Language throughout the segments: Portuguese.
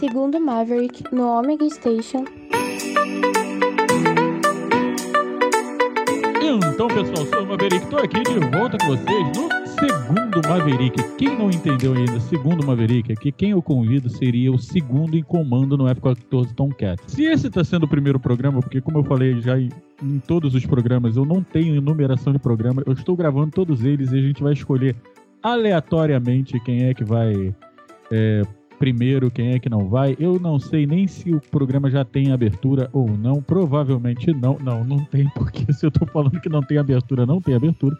Segundo Maverick, no Omega Station. Então, pessoal, sou o Maverick, tô aqui de volta com vocês no segundo Maverick. Quem não entendeu ainda, segundo Maverick, aqui quem eu convido seria o segundo em comando no F-14 Tomcat. Se esse está sendo o primeiro programa, porque como eu falei já em, em todos os programas, eu não tenho enumeração de programa, eu estou gravando todos eles e a gente vai escolher aleatoriamente quem é que vai é, primeiro, quem é que não vai. Eu não sei nem se o programa já tem abertura ou não. Provavelmente não. Não, não tem, porque se eu tô falando que não tem abertura, não tem abertura.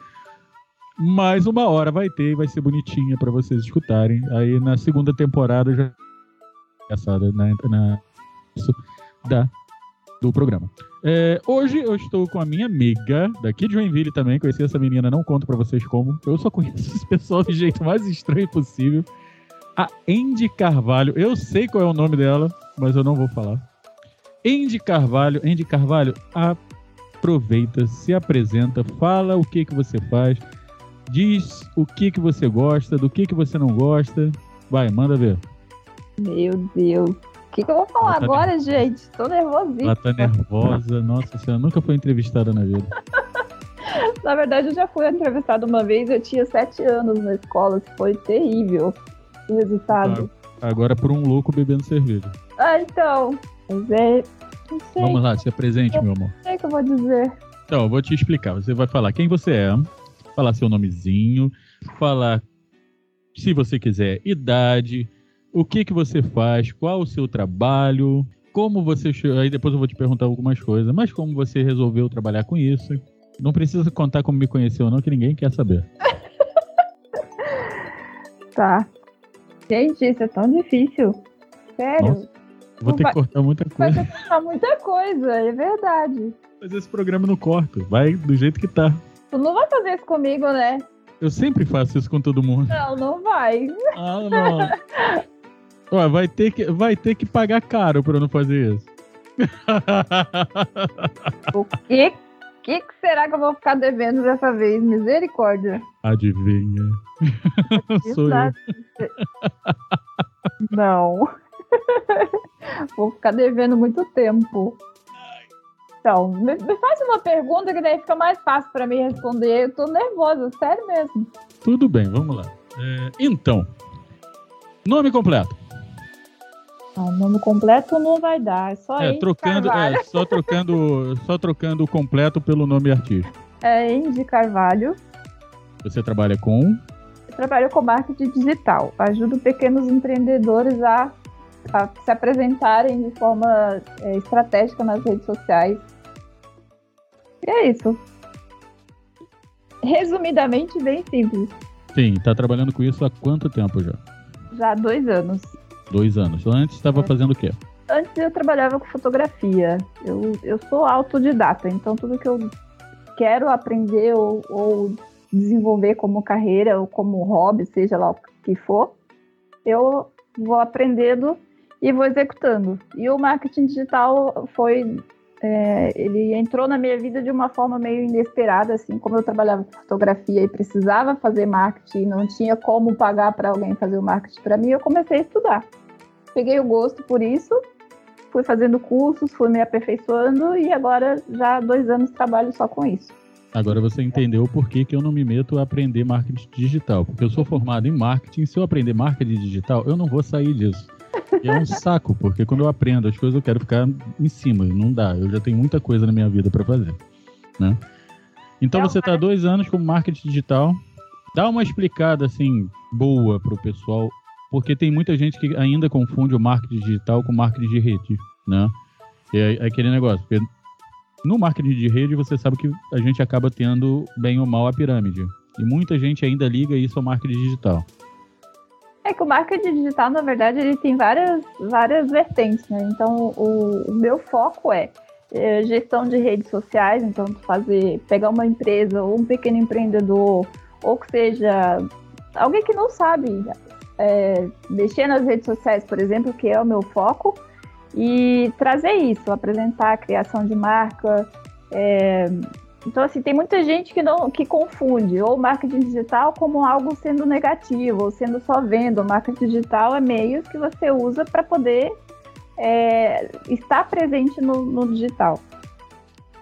Mas uma hora vai ter e vai ser bonitinha para vocês escutarem. Aí na segunda temporada já. Engraçada, na, na, da, do programa. É, hoje eu estou com a minha amiga daqui de Joinville também. Conheci essa menina, não conto para vocês como. Eu só conheço esse pessoal do jeito mais estranho possível a Andy Carvalho. Eu sei qual é o nome dela, mas eu não vou falar. Andy Carvalho, Andy Carvalho, aproveita, se apresenta, fala o que que você faz, diz o que que você gosta, do que que você não gosta. Vai, manda ver. Meu Deus. O que, que eu vou falar tá agora, nervosa. gente? Tô nervosíssima. Ela tá nervosa. Nossa senhora, nunca foi entrevistada na vida. na verdade, eu já fui entrevistada uma vez. Eu tinha sete anos na escola. Foi terrível o resultado. Agora por um louco bebendo cerveja. Ah, então. Mas é. Vamos lá, se apresente, eu meu amor. Não sei o que eu vou dizer. Então, eu vou te explicar. Você vai falar quem você é, falar seu nomezinho, falar, se você quiser, idade, o que que você faz, qual o seu trabalho, como você. Aí depois eu vou te perguntar algumas coisas, mas como você resolveu trabalhar com isso. Não precisa contar como me conheceu, não, que ninguém quer saber. tá. Gente, isso é tão difícil. Sério. Nossa, vou ter vai, que cortar muita coisa. Vai ter que cortar muita coisa, é verdade. Mas esse programa não corta, vai do jeito que tá. Tu não vai fazer isso comigo, né? Eu sempre faço isso com todo mundo. Não, não vai. Ah, não. Ó, vai ter que, vai ter que pagar caro pra eu não fazer isso. O que, que, que será que eu vou ficar devendo dessa vez? Misericórdia. Adivinha. Sou eu. Não. Vou ficar devendo muito tempo. Então, me, me, faz uma pergunta que daí fica mais fácil para mim responder. Eu tô nervosa, sério mesmo. Tudo bem, vamos lá. É, então, nome completo. Não, nome completo não vai dar, é só é, trocando, é, só trocando, só trocando o completo pelo nome artístico. É Indy Carvalho. Você trabalha com? Eu trabalho com marketing digital. Ajudo pequenos empreendedores a, a se apresentarem de forma é, estratégica nas redes sociais. E é isso. Resumidamente, bem simples. Sim, está trabalhando com isso há quanto tempo já? Já há dois anos. Dois anos. Antes estava fazendo o quê? Antes eu trabalhava com fotografia. Eu, eu sou autodidata, então tudo que eu quero aprender ou, ou desenvolver como carreira ou como hobby, seja lá o que for, eu vou aprendendo e vou executando. E o marketing digital foi. É, ele entrou na minha vida de uma forma meio inesperada, assim, como eu trabalhava com fotografia e precisava fazer marketing, não tinha como pagar para alguém fazer o marketing para mim, eu comecei a estudar. Peguei o gosto por isso, fui fazendo cursos, fui me aperfeiçoando e agora já há dois anos trabalho só com isso. Agora você entendeu por que, que eu não me meto a aprender marketing digital. Porque eu sou formado em marketing, se eu aprender marketing digital, eu não vou sair disso. E é um saco, porque quando eu aprendo as coisas, eu quero ficar em cima. Não dá, eu já tenho muita coisa na minha vida para fazer. Né? Então você está dois anos com marketing digital. Dá uma explicada assim boa para o pessoal, porque tem muita gente que ainda confunde o marketing digital com marketing de rede, né? É, é aquele negócio, no marketing de rede, você sabe que a gente acaba tendo, bem ou mal, a pirâmide. E muita gente ainda liga isso ao marketing digital. É que o marketing digital, na verdade, ele tem várias, várias vertentes, né? Então, o, o meu foco é, é, gestão de redes sociais, então fazer, pegar uma empresa ou um pequeno empreendedor, ou que seja alguém que não sabe é, mexer nas redes sociais, por exemplo, que é o meu foco, e trazer isso, apresentar a criação de marca, é, então, assim, tem muita gente que não que confunde ou marketing digital como algo sendo negativo, ou sendo só venda. O marketing digital é meios que você usa para poder é, estar presente no, no, digital.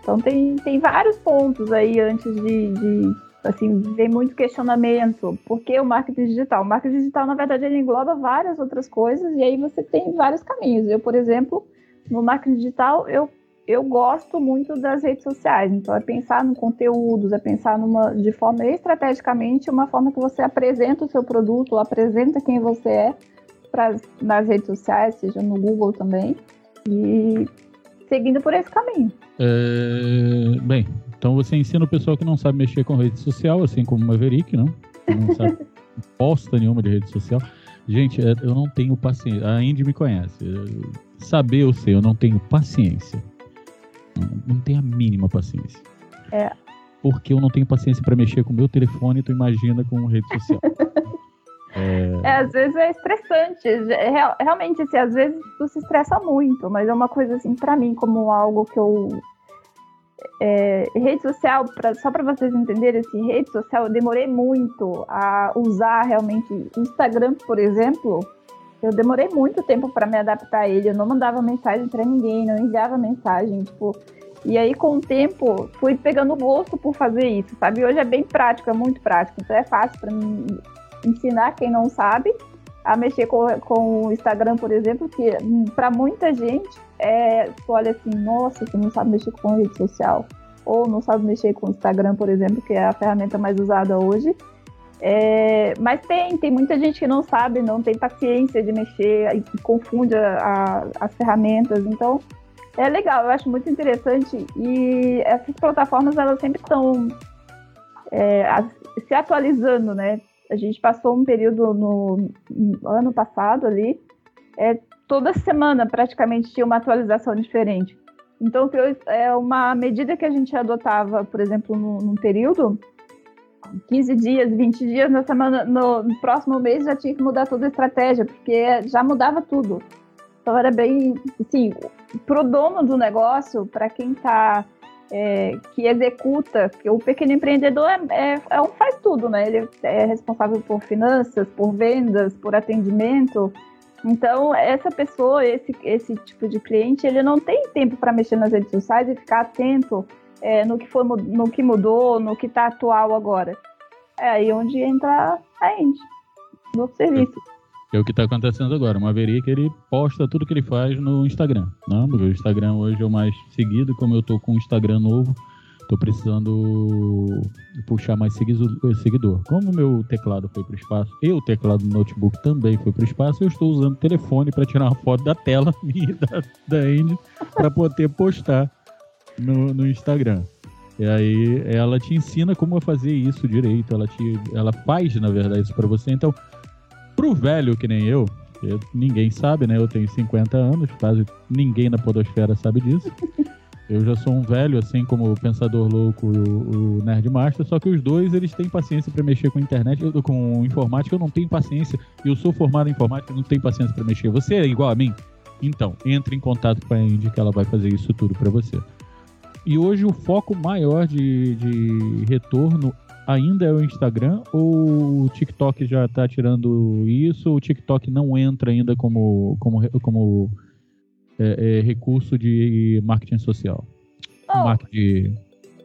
Então, tem, tem vários pontos aí antes de, de assim, vem muito questionamento. Por que o marketing digital? O marketing digital, na verdade, ele engloba várias outras coisas e aí você tem vários caminhos. Eu, por exemplo, no marketing digital, eu eu gosto muito das redes sociais, então é pensar no conteúdos, é pensar numa, de forma estrategicamente, uma forma que você apresenta o seu produto, apresenta quem você é pra, nas redes sociais, seja no Google também, e seguindo por esse caminho. É, bem, então você ensina o pessoal que não sabe mexer com rede social, assim como o Maverick, não? Não sabe bosta nenhuma de rede social. Gente, é, eu não tenho paciência. A Indy me conhece. Saber eu sei, eu não tenho paciência não tenho a mínima paciência. É. Porque eu não tenho paciência para mexer com o meu telefone, tu imagina com rede social. é... é... às vezes é estressante. Real, realmente, assim, às vezes tu se estressa muito, mas é uma coisa assim, para mim, como algo que eu. É, rede social, pra, só para vocês entenderem, assim, rede social, eu demorei muito a usar realmente. Instagram, por exemplo, eu demorei muito tempo para me adaptar a ele. Eu não mandava mensagem para ninguém, não enviava mensagem, tipo. E aí, com o tempo, fui pegando gosto por fazer isso, sabe? Hoje é bem prático, é muito prático. Então é fácil para mim ensinar quem não sabe a mexer com, com o Instagram, por exemplo, que para muita gente é, tu olha assim, nossa, você não sabe mexer com rede social. Ou não sabe mexer com o Instagram, por exemplo, que é a ferramenta mais usada hoje. É, mas tem, tem muita gente que não sabe, não tem paciência de mexer e confunde a, a, as ferramentas. Então, é legal, eu acho muito interessante. E essas plataformas, elas sempre estão é, se atualizando, né? A gente passou um período no, no ano passado ali, é, toda semana praticamente tinha uma atualização diferente. Então, é uma medida que a gente adotava, por exemplo, num, período, 15 dias, 20 dias, na semana, no, próximo mês já tinha que mudar toda a estratégia, porque já mudava tudo. Então era bem, assim, pro dono do negócio, para quem tá, é, que executa, que o pequeno empreendedor é, é, é, um faz tudo, né? Ele é responsável por finanças, por vendas, por atendimento. Então, essa pessoa, esse, esse tipo de cliente, ele não tem tempo para mexer nas redes sociais e ficar atento é, no, que foi, no que mudou, no que está atual agora. É aí onde entra a End, no serviço. É, é o que está acontecendo agora. O Maverick, ele posta tudo que ele faz no Instagram. Né? O Instagram hoje é o mais seguido, como eu estou com um Instagram novo, estou precisando puxar mais seguidor. Como meu teclado foi para o espaço e o teclado do notebook também foi para o espaço, eu estou usando o telefone para tirar uma foto da tela minha da, da Andy para poder postar no, no Instagram. E aí ela te ensina como fazer isso direito, ela te ela faz, na verdade, isso para você. Então, pro velho que nem eu, ninguém sabe, né? Eu tenho 50 anos, quase ninguém na podosfera sabe disso. Eu já sou um velho, assim como o Pensador Louco e o, o Nerd Master, só que os dois, eles têm paciência para mexer com internet, eu, com informática, eu não tenho paciência. Eu sou formado em informática, eu não tenho paciência para mexer. Você é igual a mim? Então, entre em contato com a Indy que ela vai fazer isso tudo para você. E hoje o foco maior de, de retorno ainda é o Instagram ou o TikTok já está tirando isso? O TikTok não entra ainda como, como, como é, é, recurso de marketing social? Oh. Marketing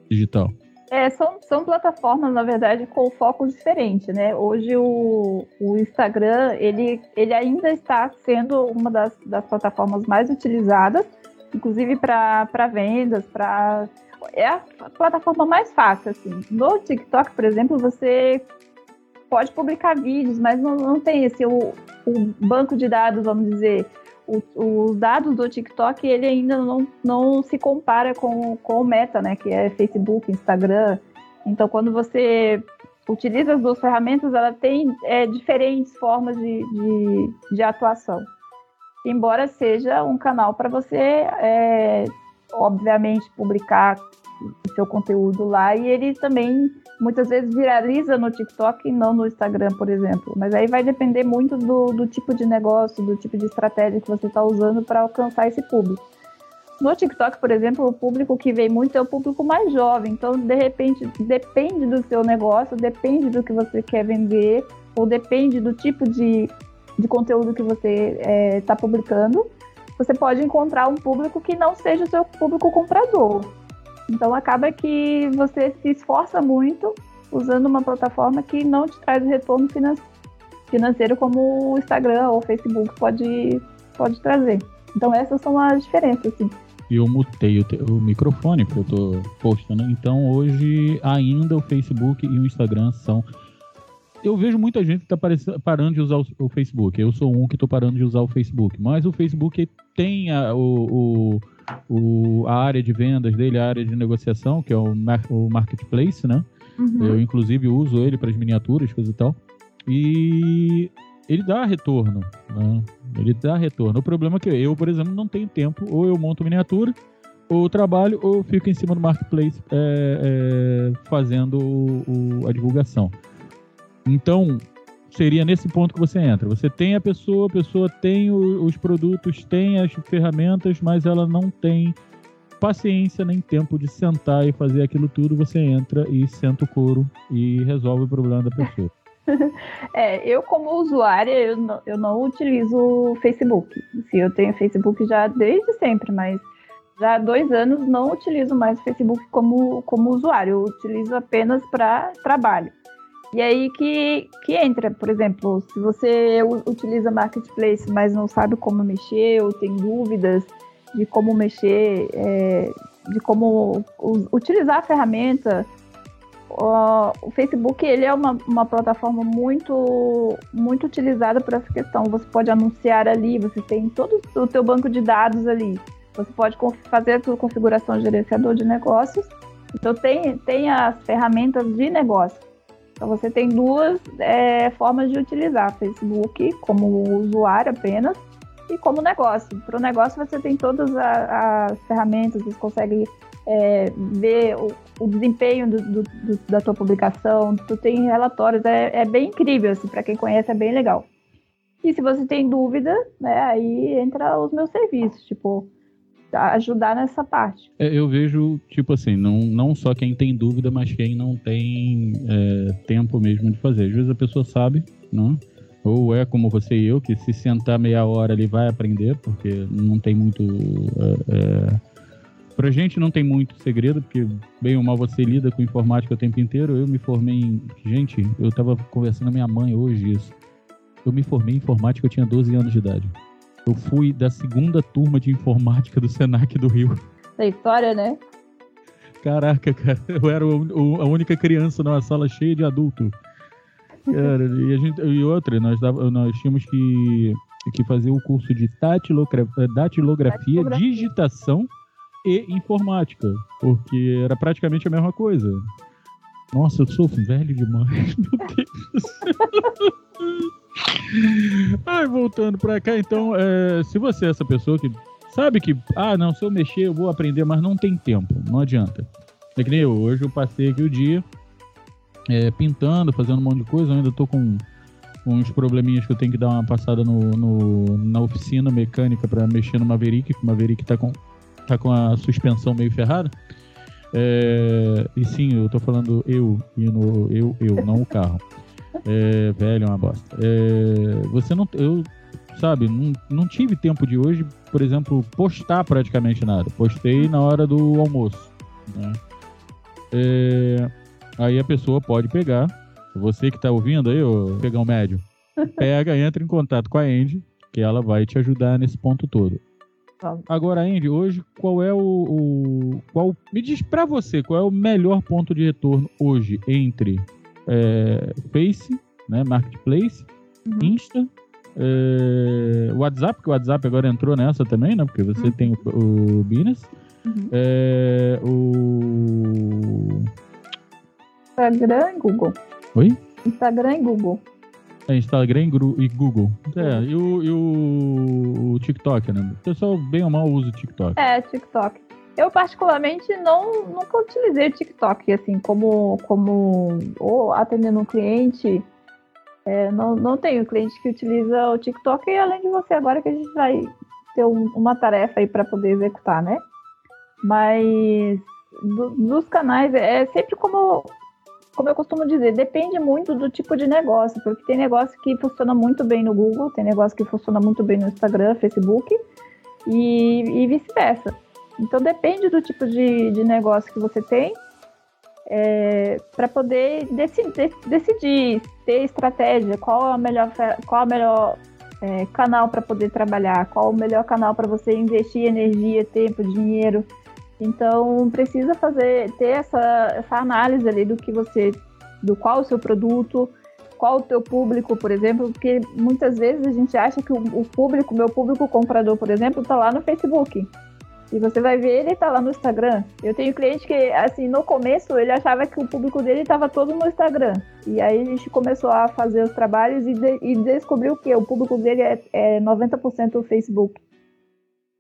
digital? É, são, são plataformas, na verdade, com foco diferente, né? Hoje o, o Instagram, ele, ele ainda está sendo uma das, das plataformas mais utilizadas, inclusive para vendas, para é a plataforma mais fácil, assim. No TikTok, por exemplo, você pode publicar vídeos, mas não, não tem esse o, o banco de dados, vamos dizer. Os dados do TikTok, ele ainda não, não se compara com, com o Meta, né? Que é Facebook, Instagram. Então, quando você utiliza as duas ferramentas, ela tem é, diferentes formas de, de, de atuação embora seja um canal para você, é, obviamente, publicar seu conteúdo lá e ele também muitas vezes viraliza no TikTok e não no Instagram, por exemplo. Mas aí vai depender muito do, do tipo de negócio, do tipo de estratégia que você está usando para alcançar esse público. No TikTok, por exemplo, o público que vem muito é o público mais jovem. Então, de repente, depende do seu negócio, depende do que você quer vender, ou depende do tipo de, de conteúdo que você está é, publicando. Você pode encontrar um público que não seja o seu público comprador. Então, acaba que você se esforça muito usando uma plataforma que não te traz retorno financeiro como o Instagram ou o Facebook pode, pode trazer. Então essas são as diferenças, assim. Eu mutei o, o, microfone porque eu tô postando. Então hoje ainda o Facebook e o Instagram são. Eu vejo muita gente que está parando de usar o, o, Facebook. Eu sou um que estou parando de usar o Facebook. Mas o Facebook tem a, o, o, a área de vendas dele, a área de negociação, que é o, o marketplace, né? Uhum. Eu, inclusive, uso ele para as miniaturas, coisa e tal. E ele dá retorno. Né? Ele dá retorno. O problema é que eu, por exemplo, não tenho tempo. Ou eu monto miniatura, ou trabalho, ou fico em cima do marketplace é, é, fazendo o, o, a divulgação. Então, seria nesse ponto que você entra. Você tem a pessoa, a pessoa tem o, os produtos, tem as ferramentas, mas ela não tem paciência nem tempo de sentar e fazer aquilo tudo. Você entra e senta o couro e resolve o problema da pessoa. É, eu como usuária, eu não, eu não utilizo o Facebook. Assim, eu tenho Facebook já desde sempre, mas já há dois anos não utilizo mais o Facebook como, como usuário. Eu utilizo apenas para trabalho. E aí que, que entra, por exemplo, se você utiliza Marketplace, mas não sabe como mexer, ou tem dúvidas de como mexer, é, de como utilizar a ferramenta, o Facebook ele é uma, uma plataforma muito muito utilizada por essa questão. Você pode anunciar ali, você tem todo o teu banco de dados ali. Você pode fazer a sua configuração de gerenciador de negócios. Então tem, tem as ferramentas de negócio. Então você tem duas é, formas de utilizar Facebook como usuário apenas e como negócio. Para o negócio você tem todas as ferramentas, você consegue é, ver o, o desempenho do, do, do, da tua publicação, tu tem relatórios, é, é bem incrível, assim, para quem conhece é bem legal. E se você tem dúvida, né, aí entra os meus serviços, tipo, ajudar nessa parte. É, eu vejo, tipo assim, não, não só quem tem dúvida, mas quem não tem é, tempo mesmo de fazer. Às vezes a pessoa sabe, não? Ou é como você e eu, que se sentar meia hora ele vai aprender, porque não tem muito é, é Pra gente não tem muito segredo, porque bem ou mal você lida com informática o tempo inteiro. Eu me formei em. Gente, eu tava conversando com minha mãe hoje isso. Eu me formei em informática, eu tinha 12 anos de idade. Eu fui da segunda turma de informática do Senac do Rio. Da história, né? Caraca, cara, eu era o, o, a única criança numa sala cheia de adulto. Cara, e, a gente, e outra, nós, nós tínhamos que, que fazer o curso de datilografia, datilografia. digitação e informática, porque era praticamente a mesma coisa. Nossa, eu sou velho demais, meu Deus. Ai, voltando pra cá, então, é, se você é essa pessoa que sabe que, ah, não, se eu mexer eu vou aprender, mas não tem tempo, não adianta. É que nem eu, hoje eu passei aqui o dia é, pintando, fazendo um monte de coisa, eu ainda tô com uns probleminhas que eu tenho que dar uma passada no, no na oficina mecânica para mexer no Maverick, que o Maverick tá com tá com a suspensão meio ferrada. É, e sim, eu tô falando eu, e no, eu, eu, não o carro. É, velho, é uma bosta. É, você não. Eu, sabe, não, não tive tempo de hoje, por exemplo, postar praticamente nada. Postei na hora do almoço. Né? É, aí a pessoa pode pegar. Você que tá ouvindo aí, ô, pegar um médio, pega, entra em contato com a Andy, que ela vai te ajudar nesse ponto todo. Agora, Andy, hoje, qual é o, o. qual, me diz para você, qual é o melhor ponto de retorno hoje entre é, Face, né, Marketplace, uhum. Insta, é, WhatsApp, que o WhatsApp agora entrou nessa também, né? Porque você uhum. tem o, o Business. Uhum. É, o. Instagram e Google. Oi? Instagram e Google. É, Instagram e Google. É, e o, e o, o TikTok, né? O pessoal bem ou mal usa o TikTok. É, TikTok. Eu, particularmente, não, nunca utilizei o TikTok, assim, como, como ou atendendo um cliente. É, não, não tenho cliente que utiliza o TikTok, e além de você agora que a gente vai ter um, uma tarefa aí para poder executar, né? Mas do, dos canais, é sempre como, como eu costumo dizer, depende muito do tipo de negócio, porque tem negócio que funciona muito bem no Google, tem negócio que funciona muito bem no Instagram, Facebook e, e vice-versa. Então depende do tipo de, de negócio que você tem é, para poder decidir, decidir, ter estratégia, qual é o melhor, qual é o melhor é, canal para poder trabalhar, qual o melhor canal para você investir energia, tempo, dinheiro. Então precisa fazer ter essa, essa análise ali do que você, do qual o seu produto, qual o teu público, por exemplo, porque muitas vezes a gente acha que o, o público, meu público comprador, por exemplo, está lá no Facebook. E você vai ver, ele tá lá no Instagram. Eu tenho cliente que, assim, no começo ele achava que o público dele estava todo no Instagram. E aí a gente começou a fazer os trabalhos e, de, e descobriu que o público dele é, é 90% o Facebook.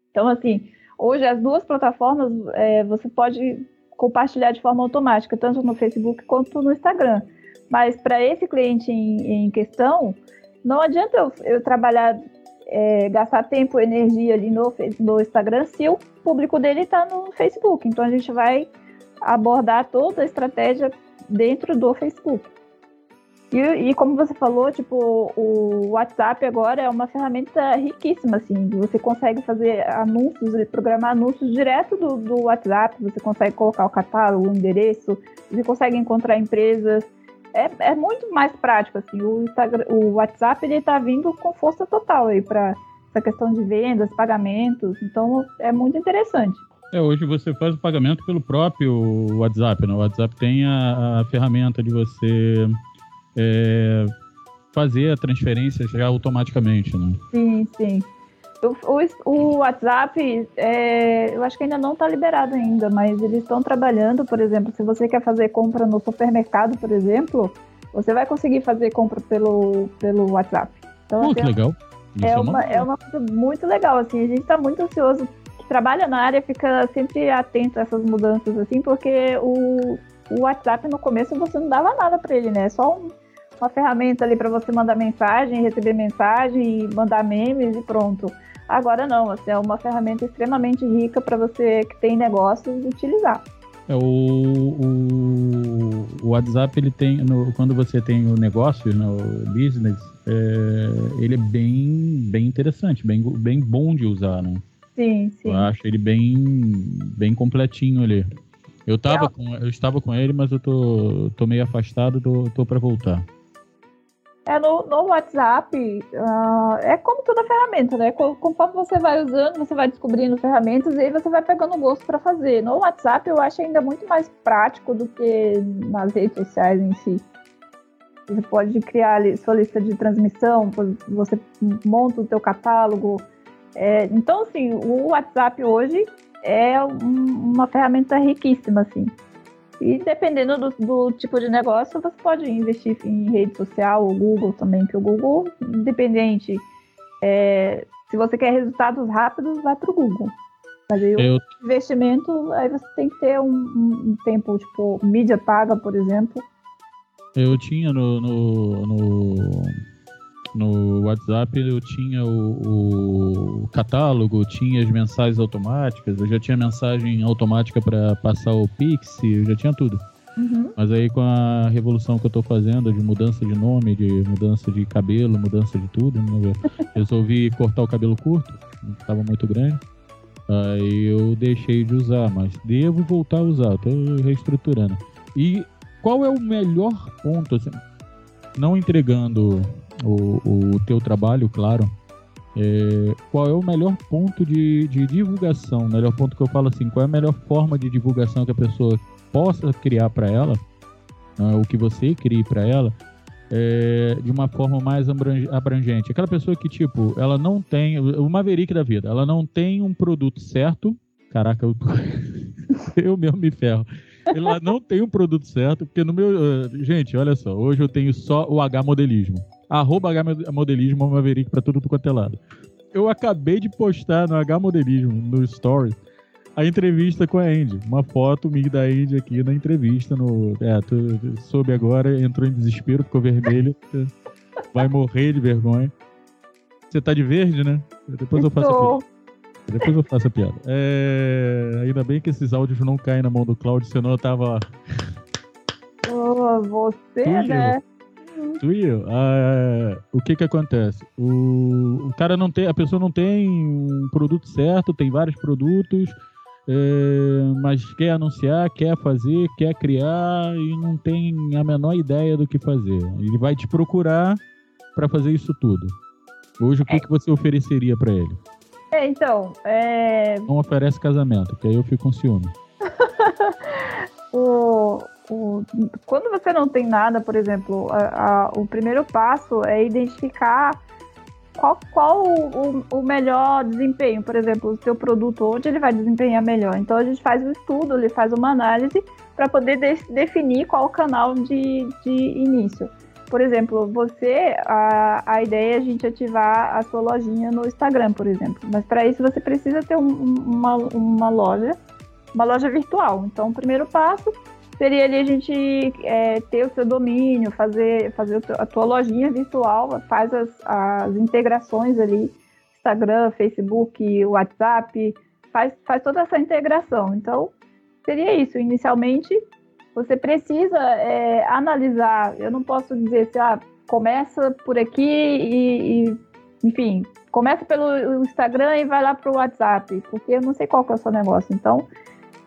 Então, assim, hoje as duas plataformas é, você pode compartilhar de forma automática, tanto no Facebook quanto no Instagram. Mas para esse cliente em, em, questão, não adianta eu, eu trabalhar é, gastar tempo e energia ali no, no Instagram se o público dele está no Facebook. Então a gente vai abordar toda a estratégia dentro do Facebook. E, e, como você falou, tipo, o WhatsApp agora é uma ferramenta riquíssima, assim. Você consegue fazer anúncios, programar anúncios direto do, do WhatsApp, você consegue colocar o catálogo, o endereço, você consegue encontrar empresas, é, é muito mais prático, assim. O, Instagram, o WhatsApp, ele tá vindo com força total aí para essa questão de vendas, pagamentos. Então, é muito interessante. É, hoje você faz o pagamento pelo próprio WhatsApp, né? O WhatsApp tem a, a ferramenta de você é, fazer a transferência já automaticamente, né? Sim, sim. O, o, WhatsApp, é, eu acho que ainda não está liberado ainda, mas eles estão trabalhando, por exemplo, se você quer fazer compra no supermercado, por exemplo, você vai conseguir fazer compra pelo, pelo WhatsApp. Então, oh, que legal. é, é, uma, é uma coisa muito legal, assim, a gente está muito ansioso, que trabalha na área fica sempre atento a essas mudanças, assim, porque o, o WhatsApp no começo você não dava nada para ele, né? Só um, uma ferramenta ali para você mandar mensagem, receber mensagem, mandar memes e pronto. Agora não, assim, é uma ferramenta extremamente rica para você que tem negócios utilizar. É, o, o, o, WhatsApp, ele tem, no, quando você tem o negócio, no né, business, é, ele é bem, bem interessante, bem, bem bom de usar, né? Sim, sim. Eu acho ele bem, bem completinho ali. Eu, tava é. com, eu estava com ele, mas eu tô, tô meio afastado, tô, tô para voltar. É no, no WhatsApp, uh, é como toda ferramenta, né? Conforme você vai usando, você vai descobrindo ferramentas e aí você vai pegando gosto para fazer. No WhatsApp eu acho ainda muito mais prático do que nas redes sociais em si. Você pode criar sua lista de transmissão, você monta o seu catálogo. É, então, assim, o WhatsApp hoje é um, uma ferramenta riquíssima, assim. E dependendo do, do, tipo de negócio, você pode investir em rede social, o Google também, que o Google, independente, é, se você quer resultados rápidos, vai para o Google. Fazer Eu... o investimento, aí você tem que ter um, um, tempo, tipo, mídia paga, por exemplo. Eu tinha no, no, no no WhatsApp eu tinha o, o, catálogo, tinha as mensagens automáticas, eu já tinha mensagem automática para passar o Pix, eu já tinha tudo. Uhum. Mas aí com a revolução que eu estou fazendo de mudança de nome, de mudança de cabelo, mudança de tudo, né? resolvi cortar o cabelo curto, estava muito grande. Aí eu deixei de usar, mas devo voltar a usar, estou reestruturando. E qual é o melhor ponto, assim, não entregando o, o teu trabalho, claro, é, qual é o melhor ponto de, de divulgação? O melhor ponto que eu falo assim, qual é a melhor forma de divulgação que a pessoa possa criar para ela, né, o que você crie para ela, é, de uma forma mais abrangente. Aquela pessoa que, tipo, ela não tem, o Maverick da vida, ela não tem um produto certo. Caraca, eu, eu mesmo me ferro. Ela não tem um produto certo, porque no meu. Uh, gente, olha só, hoje eu tenho só o H modelismo arroba H-modelismo Maverick pra tudo quanto é lado. Eu acabei de postar no H-modelismo, no Story, a entrevista com a Andy. Uma foto minha da Andy aqui na entrevista. No, é, tu soube agora, entrou em desespero, ficou vermelho. vai morrer de vergonha. Você tá de verde, né? Depois eu faço aqui. Depois eu faço a piada. É... Ainda bem que esses áudios não caem na mão do Claudio, senão eu tava. Oh, você, Tu, né? Tu. Ah, o que que acontece? O, o cara não tem, a pessoa não tem um produto certo, tem vários produtos, é, mas quer anunciar, quer fazer, quer criar e não tem a menor ideia do que fazer. Ele vai te procurar para fazer isso tudo. Hoje, o que, que você ofereceria para ele? É, então, é, Não oferece casamento, que aí eu fico com ciúme. o, o- quando você não tem nada, por exemplo, a- a- o primeiro passo é identificar qual, qual o, o melhor desempenho, por exemplo, o seu produto, onde ele vai desempenhar melhor. Então a gente faz um estudo, ele faz uma análise para poder de- definir qual o canal de, de início. Por exemplo, você, a, a ideia é a gente ativar a sua lojinha no Instagram, por exemplo. Mas para isso você precisa ter um- um- uma, uma loja, uma loja virtual. Então o primeiro passo seria ali a gente é, ter o seu domínio, fazer, fazer a tua lojinha virtual, faz as, as integrações ali, Instagram, Facebook, WhatsApp, faz, faz toda essa integração. Então, seria isso. Inicialmente, você precisa é, analisar. Eu não posso dizer assim, ah, começa por aqui e, e, enfim, começa pelo Instagram e vai lá para o WhatsApp, porque eu não sei qual que é o seu negócio. Então,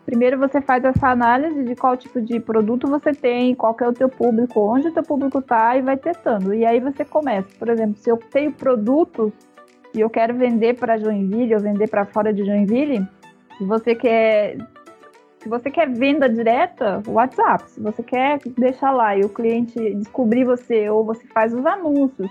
Primeiro você faz essa análise de qual tipo de produto você tem, qual é o teu público, onde o teu público está e vai testando. E aí você começa, por exemplo, se eu tenho produtos e eu quero vender para Joinville ou vender para fora de Joinville, se você quer se você quer venda direta, WhatsApp. Se você quer deixar lá e o cliente descobrir você ou você faz os anúncios,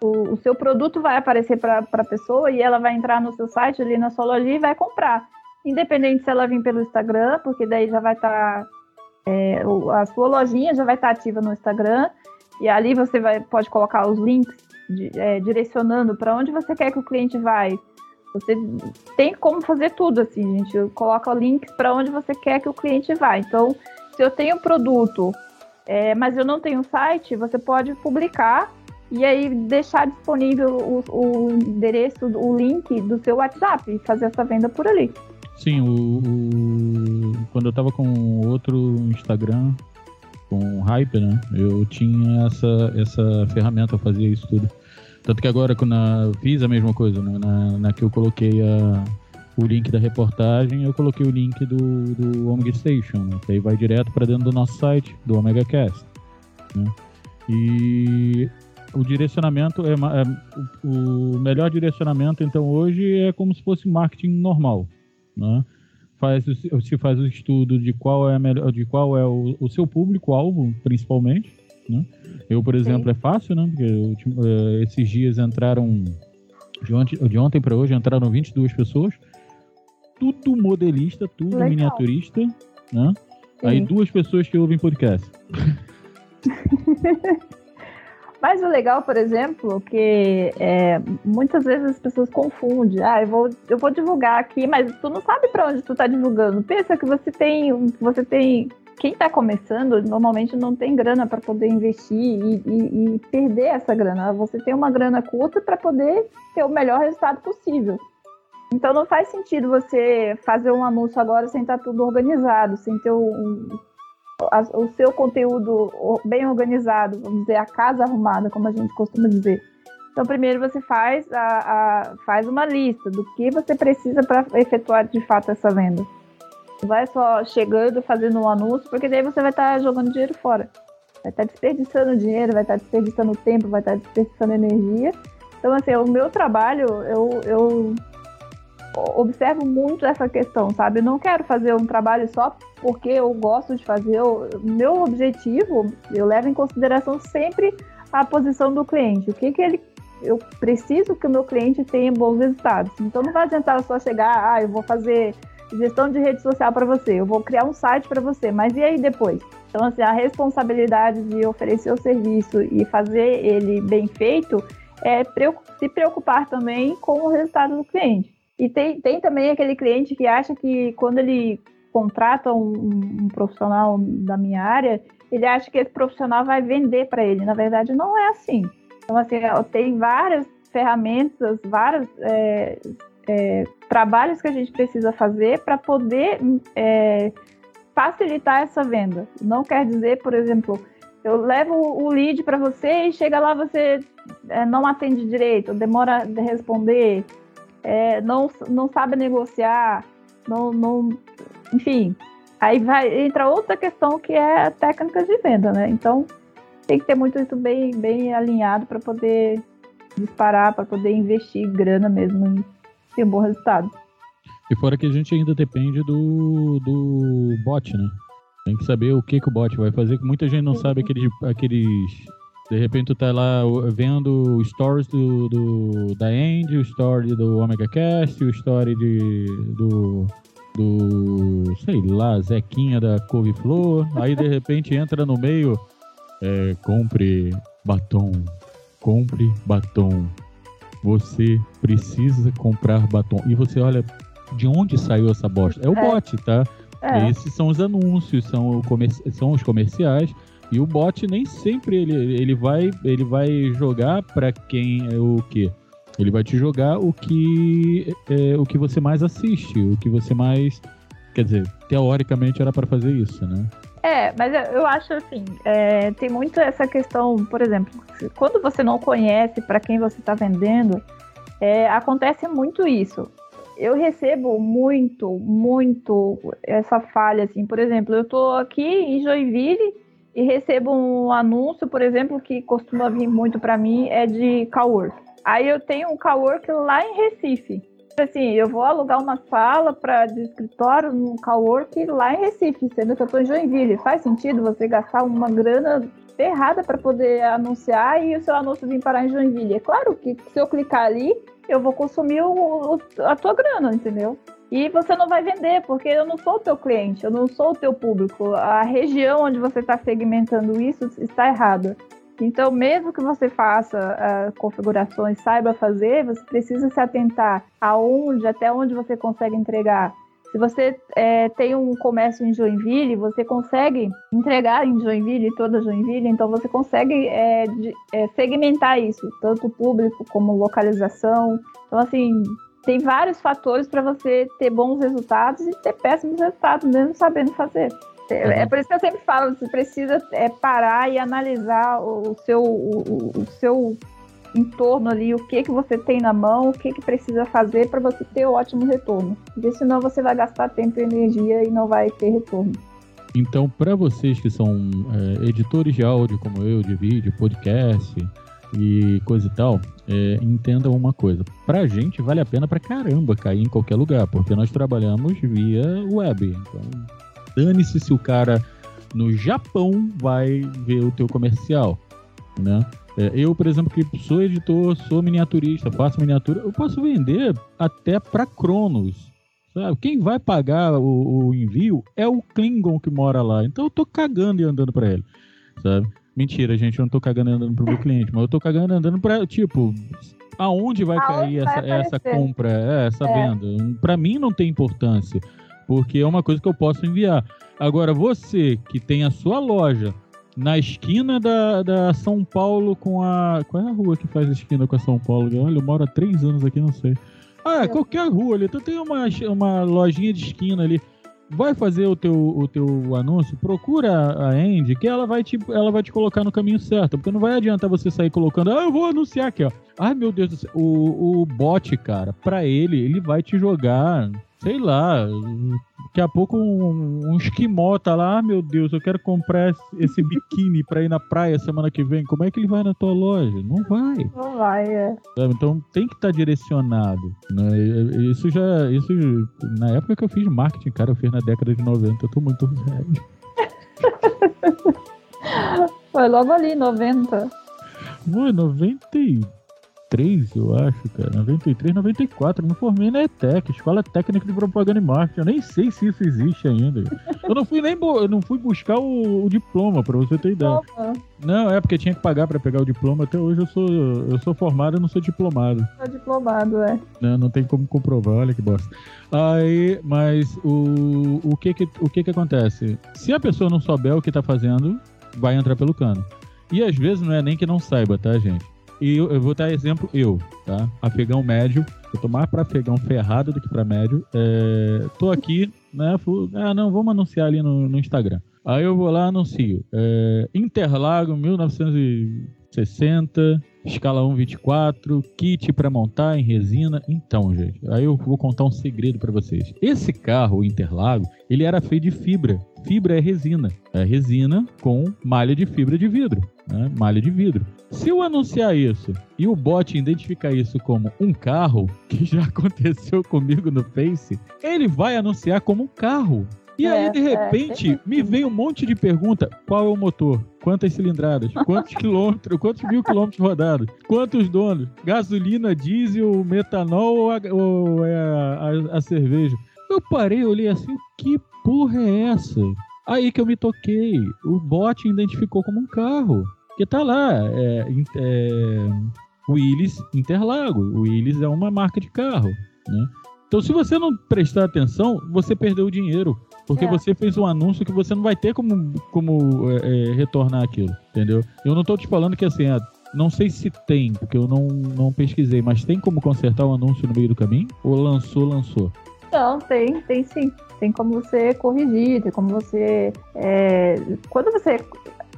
o, o seu produto vai aparecer para a pessoa e ela vai entrar no seu site ali na sua loja e vai comprar independente se ela vir pelo Instagram, porque daí já vai estar a sua lojinha já vai estar ativa no Instagram e ali você vai, pode colocar os links de, é, direcionando para onde você quer que o cliente vai. Você tem como fazer tudo assim, gente. Coloca links para onde você quer que o cliente vá. Então, se eu tenho produto, é, mas eu não tenho site, você pode publicar e aí deixar disponível o, o endereço, o link do seu WhatsApp e fazer essa venda por ali. Sim, o, o- quando eu tava com outro Instagram, com Hype, né? Eu tinha essa, essa ferramenta, eu fazia isso tudo. Tanto que agora quando eu fiz a mesma coisa, né? na, na que eu coloquei a, o link da reportagem, eu coloquei o link do, do Omega Station, né? que aí vai direto para dentro do nosso site, do Omega Cast. Né? E o direcionamento é, é o melhor direcionamento, então hoje é como se fosse marketing normal né? Faz, o- se faz o estudo de qual é, a melhor, de qual é o, o seu público-alvo, principalmente. Né? Eu, por exemplo, é fácil, né? Porque eu eh, esses dias entraram, de ontem, de ontem para hoje, entraram 22 pessoas, tudo modelista, tudo Legal. miniaturista, né? Aí Sim. duas pessoas que ouvem podcast. Mas o legal, por exemplo, que é, muitas vezes as pessoas confundem. Ah, eu vou, eu vou divulgar aqui, mas tu não sabe para onde tu tá divulgando. Pensa que você tem, você tem. Quem está começando normalmente não tem grana para poder investir e, e- e perder essa grana. Você tem uma grana curta para poder ter o melhor resultado possível. Então não faz sentido você fazer um anúncio agora sem estar tudo organizado, sem ter um, o seu conteúdo bem organizado, vamos dizer, a casa arrumada, como a gente costuma dizer. Então, primeiro você faz, a, a- faz uma lista do que você precisa para efetuar de fato essa venda. Não vai só chegando, fazendo um anúncio, porque daí você vai estar jogando dinheiro fora. Vai estar desperdiçando dinheiro, vai estar desperdiçando tempo, vai estar desperdiçando energia. Então, assim, o meu trabalho, eu, eu observo muito essa questão, sabe? Eu não quero fazer um trabalho só porque eu gosto de fazer. O meu objetivo, eu levo em consideração sempre a posição do cliente. O que, que ele. Eu preciso que o meu cliente tenha bons resultados. Então não vai adiantar só chegar, ah, eu vou fazer gestão de rede social para você, eu vou criar um site para você, mas e aí depois? Então, assim, a responsabilidade de oferecer o serviço e fazer ele bem feito é se preocupar também com o resultado do cliente. E tem, tem também aquele cliente que acha que quando ele contrata um, um- profissional da minha área, ele acha que esse profissional vai vender para ele. Na verdade, não é assim. Então, assim, tem várias ferramentas, várias é, é, trabalhos que a gente precisa fazer para poder é, facilitar essa venda. Não quer dizer, por exemplo, eu levo o lead para você e chega lá você é, não atende direito, demora de responder, é, não, não sabe negociar, não, não, enfim. Aí vai entra outra questão que é técnicas de venda, né? Então tem que ter muito isso bem, bem alinhado para poder disparar, para poder investir grana mesmo em ter um bom resultado. E fora que a gente ainda depende do, do bot, né? Tem que saber o que, que o bot vai fazer, que muita gente não sabe aqueles, aqueles. De repente tu tá lá vendo stories do, do da End, o story do Omega Cast, o story de, do, do. sei lá, Zequinha da Couve-Flor. Aí de repente entra no meio. É, compre batom. Compre batom. Você precisa comprar batom. E você olha, de onde saiu essa bosta? É o é. bot, tá? É. Esses são os anúncios, são, são os comerciais. E o bot nem sempre ele, ele vai ele vai jogar para quem é o que ele vai te jogar o que é, o que você mais assiste, o que você mais quer dizer teoricamente era para fazer isso, né? É, mas eu acho assim, é, tem muito essa questão, por exemplo, quando você não conhece para quem você está vendendo, é, acontece muito isso eu recebo muito, muito essa falha, assim. Por exemplo, eu estou aqui em Joinville e recebo um anúncio, por exemplo, que costuma vir muito para mim, é de cowork. Aí eu tenho um cowork lá em Recife. Assim, eu vou alugar uma sala para de escritório no cowork lá em Recife, sendo que eu estou em Joinville. Faz sentido você gastar uma grana ferrada para poder anunciar e o seu anúncio vir parar em Joinville? É claro que se eu clicar ali, eu vou consumir o, a tua grana, entendeu? E você não vai vender, porque eu não sou o teu cliente, eu não sou o teu público. A região onde você está segmentando isso está errada. Então, mesmo que você faça uh, configurações, saiba fazer, você precisa se atentar aonde, até onde você consegue entregar. Se você é, tem um comércio em Joinville, você consegue entregar em Joinville, toda Joinville, então você consegue é, de, é, segmentar isso, tanto público como localização. Então, assim, tem vários fatores para você ter bons resultados e ter péssimos resultados, mesmo sabendo fazer. É, uhum. é por isso que eu sempre falo, você precisa é, parar e analisar o, seu, o, o seu em torno ali o que que você tem na mão, o que que precisa fazer para você ter o ótimo retorno. Porque senão você vai gastar tempo e energia e não vai ter retorno. Então, para vocês que são é, editores de áudio, como eu, de vídeo, podcast e coisa e tal, é, entendam uma coisa. Pra gente vale a pena pra caramba cair em qualquer lugar, porque nós trabalhamos via web. Então, dane-se se o cara no Japão vai ver o teu comercial, né? É, eu, por exemplo, que sou editor, sou miniaturista, faço miniatura, eu posso vender até para Cronos. Sabe? Quem vai pagar o, o, envio é o Klingon que mora lá. Então eu tô cagando e andando para ele. Sabe? Mentira, gente, eu não tô cagando andando pro meu cliente, mas eu tô cagando andando para tipo, aonde vai aonde cair vai essa, essa compra, é, essa é. venda? Para mim não tem importância, porque é uma coisa que eu posso enviar. Agora, você que tem a sua loja na esquina da, da São Paulo com a. Qual é a rua que faz esquina com a São Paulo? Olha, eu moro há três anos aqui, não sei. Ah, é qualquer rua ali. Então tem uma, uma lojinha de esquina ali. Vai fazer o teu, o teu anúncio, procura a Andy, que ela vai, te, ela vai te colocar no caminho certo. Porque não vai adiantar você sair colocando, ah, eu vou anunciar aqui, ó. Ai, meu Deus do céu. O, o bot, cara, pra ele, ele vai te jogar sei lá, daqui a pouco um, um esquimó tá lá, ah, meu Deus, eu quero comprar esse biquíni pra ir na praia semana que vem. Como é que ele vai na tua loja? Não vai. Não vai, é. Então tem que estar tá direcionado. Né? Isso já. Isso, na época que eu fiz marketing, cara, eu fiz na década de 90, eu tô muito velho. Foi logo ali, 90. Foi, 90 93, eu acho, cara. 93, 94. Eu me formei na ETEC, Escola Técnica de Propaganda e Marketing. Eu nem sei se isso existe ainda. Eu não fui nem eu não fui buscar o, o diploma, pra você ter ideia. Não, é porque tinha que pagar pra pegar o diploma. Até hoje eu sou, eu sou formado e não sou diplomado. Sou diplomado, é. Não, não tem como comprovar, olha que bosta. Aí, mas o, o, que, que, o que que acontece? Se a pessoa não souber o que tá fazendo, vai entrar pelo cano. E às vezes não é nem que não saiba, tá, gente? E eu, eu vou dar exemplo, eu, tá? Afegão médio. Eu tô mais pra afegão ferrado do que pra médio. É, tô aqui, né? Ah, não, vamos anunciar ali no, no Instagram. Aí eu vou lá anuncio. É, Interlago 1960, escala 1,24, kit para montar em resina. Então, gente, aí eu vou contar um segredo para vocês. Esse carro, o Interlago, ele era feito de fibra. Fibra é resina. É resina com malha de fibra de vidro. Né? Malha de vidro. Se eu anunciar isso e o bot identificar isso como um carro, que já aconteceu comigo no Face, ele vai anunciar como um carro. E É, aí, de é, repente, me vem um monte de pergunta: qual é o motor? Quantas cilindradas? Quantos quilômetros? Quantos mil quilômetros rodados? Quantos donos? Gasolina, diesel, metanol ou, a, ou é a, a- a cerveja? Eu parei, olhei assim: que porra é essa? Aí que eu me toquei. O bot identificou como um carro. Que tá lá. É, é, Willys Interlago. O Willys é uma marca de carro. Né? Então, se você não prestar atenção, você perdeu o dinheiro. Porque É. você fez um anúncio que você não vai ter como, como é, é, retornar aquilo, entendeu? Eu não tô te falando que assim, não sei se tem, porque eu não, não pesquisei, mas tem como consertar o anúncio no meio do caminho? Ou lançou, lançou? Não, tem, tem sim. Tem como você corrigir, tem como você. é, Quando você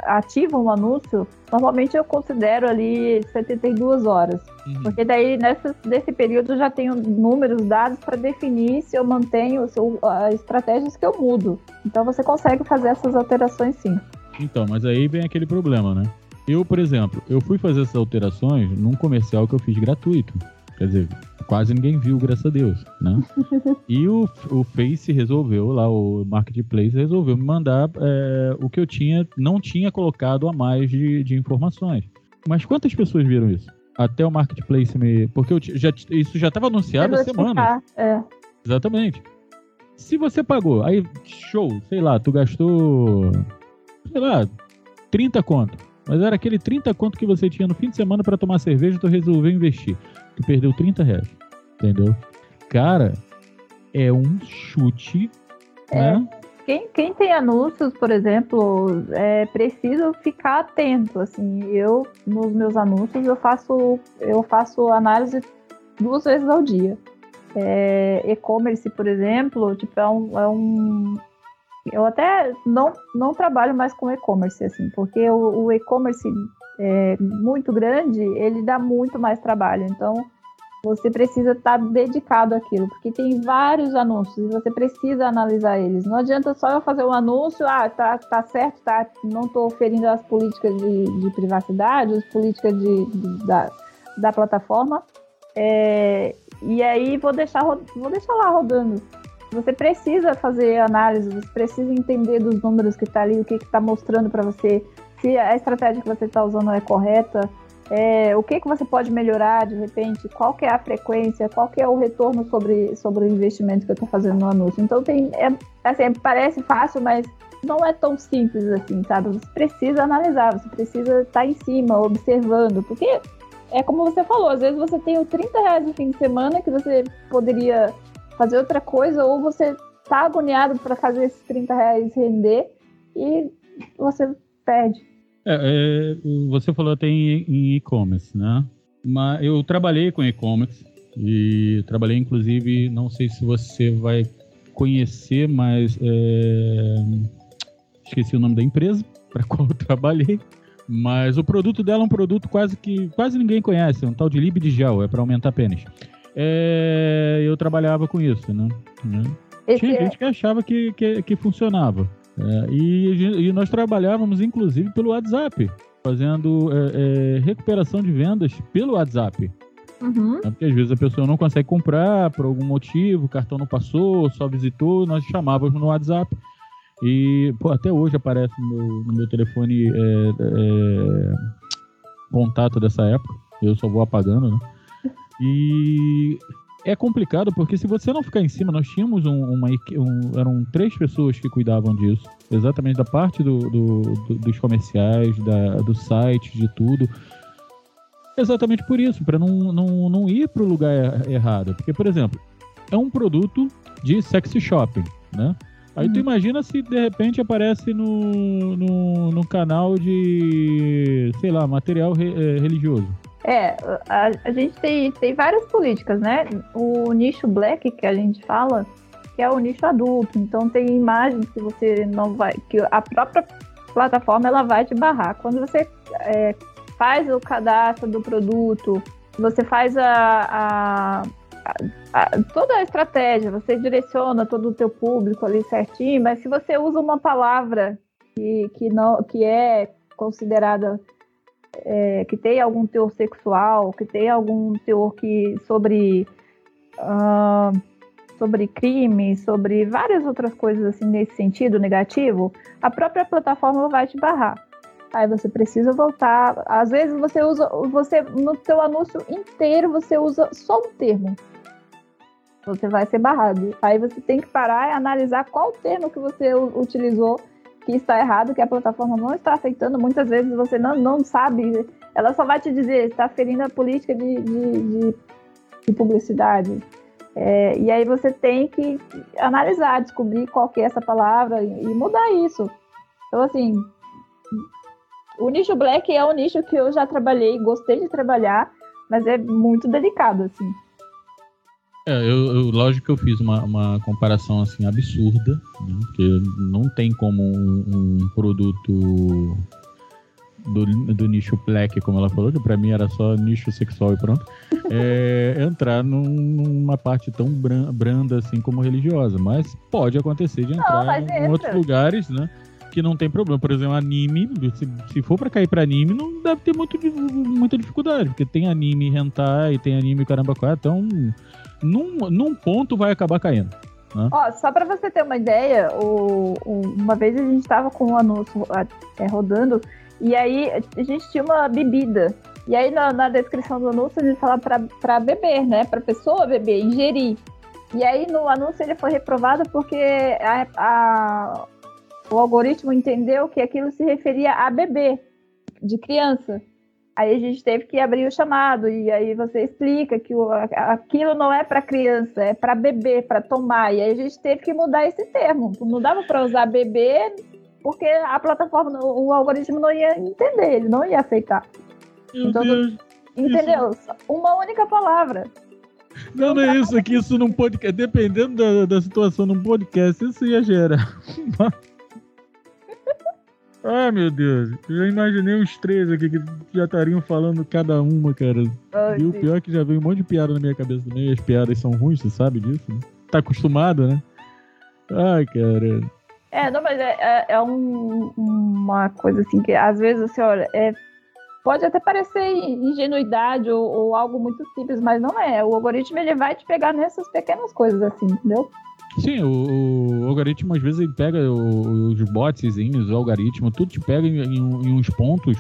ativa um anúncio, normalmente eu considero ali 72 horas. Porque daí, nessa, nesse período, eu já tenho números, dados para definir se eu mantenho se eu- as estratégias que eu mudo. Então você consegue fazer essas alterações sim. Então, mas aí vem aquele problema, né? Eu, por exemplo, eu fui fazer essas alterações num comercial que eu fiz gratuito. Quer dizer, quase ninguém viu, graças a Deus, né? e o, o Face resolveu, lá o Marketplace resolveu me mandar é, o que eu tinha, não tinha colocado a mais de, de informações. Mas quantas pessoas viram isso? Até o Marketplace me... Porque eu já, isso já estava anunciado há semanas. É, Exatamente. Se você pagou, aí show, sei lá, tu gastou, sei lá, 30 conto. Mas era aquele 30 conto que você tinha no fim de semana pra tomar cerveja, tu resolveu investir. Tu perdeu 30 reais. Entendeu? Cara, é um chute, É. né? Quem, quem tem anúncios, por exemplo, é preciso ficar atento. Assim, eu nos meus anúncios eu faço eu faço análise duas vezes ao dia. É, E-commerce, por exemplo, tipo é um, é um eu até não, não trabalho mais com e-commerce assim, porque o, o e-commerce é muito grande, ele dá muito mais trabalho. Então você precisa estar dedicado àquilo, porque tem vários anúncios e você precisa analisar eles. Não adianta só eu fazer um anúncio, ah, tá, tá certo, tá, não estou ferindo as políticas de, de privacidade, as políticas de, de- da, da plataforma, é, e aí vou deixar, vou deixar lá rodando. Você precisa fazer análise, você precisa entender dos números que está ali, o que está mostrando para você, se a estratégia que você está usando é correta, é, o que, que você pode melhorar de repente, qual que é a frequência, qual que é o retorno sobre, sobre o investimento que eu estou fazendo no anúncio. Então tem, é, assim, parece fácil, mas não é tão simples assim, sabe? Você precisa analisar, você precisa estar em cima, observando, porque é como você falou, às vezes você tem o 30 reais no fim de semana que você poderia fazer outra coisa, ou você tá agoniado para fazer esses 30 reais render e você perde. É, é, você falou até em e-commerce, né? Mas eu trabalhei com e-commerce e trabalhei, inclusive, não sei se você vai conhecer, mas é, esqueci o nome da empresa para qual eu trabalhei. Mas o produto dela é um produto quase que quase ninguém conhece, é um tal de Lib de gel, é para aumentar pênis. É, eu trabalhava com isso, né? Né? Esse Tinha é- gente que achava que, que, que funcionava. É, e, e nós trabalhávamos, inclusive, pelo WhatsApp, fazendo é, é, recuperação de vendas pelo WhatsApp. Uhum. né? Porque às vezes a pessoa não consegue comprar por algum motivo, o cartão não passou, só visitou, nós chamávamos no WhatsApp. E pô, até hoje aparece no meu, no meu telefone é, é, contato dessa época. Eu só vou apagando, né? E é complicado porque se você não ficar em cima, nós tínhamos um- uma um- eram três pessoas que cuidavam disso, exatamente da parte do, do- do- dos comerciais, da, do site, de tudo. Exatamente por isso, para não, não, não ir para o lugar er- errado. Porque, por exemplo, é um produto de sexy shopping, né? Aí tu Uhum. imagina se de repente aparece no, no, no canal de, sei lá, material re- eh, religioso. É, a, a, gente tem, tem várias políticas, né? O nicho black que a gente fala, que é o nicho adulto. Então tem imagens que você não vai. que a própria plataforma ela vai te barrar. Quando você é, faz o cadastro do produto, você faz a, a, a, toda a estratégia, você direciona todo o teu público ali certinho, mas se você usa uma palavra que, que, não, que é considerada é, que tem algum teor sexual, que tem algum teor que sobre uh, sobre crime, sobre várias outras coisas assim nesse sentido negativo, a própria plataforma vai te barrar. Aí você precisa voltar. Às vezes você usa, você no seu anúncio inteiro você usa só um termo. Você vai ser barrado. Aí você tem que parar e analisar qual termo que você utilizou que está errado, que a plataforma não está aceitando. Muitas vezes você não, não sabe. Ela só vai te dizer está ferindo a política de, de, de, de publicidade. É, e aí você tem que analisar, descobrir qual que é essa palavra e, e mudar isso. Então, assim, o nicho black é um nicho que eu já trabalhei, gostei de trabalhar, mas é muito delicado, assim. É, eu, eu, lógico que eu fiz uma, uma comparação assim absurda, né? porque não tem como um, um produto do, do, nicho black, como ela falou, que para mim era só nicho sexual e pronto, é, entrar num, numa parte tão branda assim como religiosa. Mas pode acontecer de entrar não, em outros lugares, né? que não tem problema. Por exemplo, anime, se, se for para cair para anime, não deve ter muito, muita dificuldade, porque tem anime hentai, tem anime caramba então num, num ponto vai acabar caindo. Né? Ó, só para você ter uma ideia, o, o, uma vez a gente estava com um anúncio é, rodando e aí a gente tinha uma bebida. E aí na, na descrição do anúncio gente fala para beber, né? Para pessoa beber, ingerir. E aí no anúncio ele foi reprovado porque a, a, o algoritmo entendeu que aquilo se referia a bebê, de criança. Aí a gente teve que abrir o chamado e aí você explica que o, aquilo não é para criança, é para bebê, para tomar. E aí a gente teve que mudar esse termo. Não dava para usar bebê porque a plataforma, o algoritmo não ia entender, ele não ia aceitar. Meu então, Deus, entendeu? Isso... Uma única palavra. Não, não é isso aqui, isso num podcast, dependendo da, da situação num podcast, isso ia gerar Ai, meu Deus. Eu já imaginei uns três aqui que já estariam falando cada uma, cara. Ai, e o pior é que já veio um monte de piada na minha cabeça também. As piadas são ruins, você sabe disso, né? Tá acostumado, né? Ai, cara. É, não, mas é, é, é um, uma coisa assim que às vezes você olha, é, pode até parecer ingenuidade ou, ou, algo muito simples, mas não é. O algoritmo ele vai te pegar nessas pequenas coisas assim, entendeu? Sim, o, o, algoritmo às ves ele pega os botzinhos, o algoritmo, tudo te pega em, em, em, uns pontos.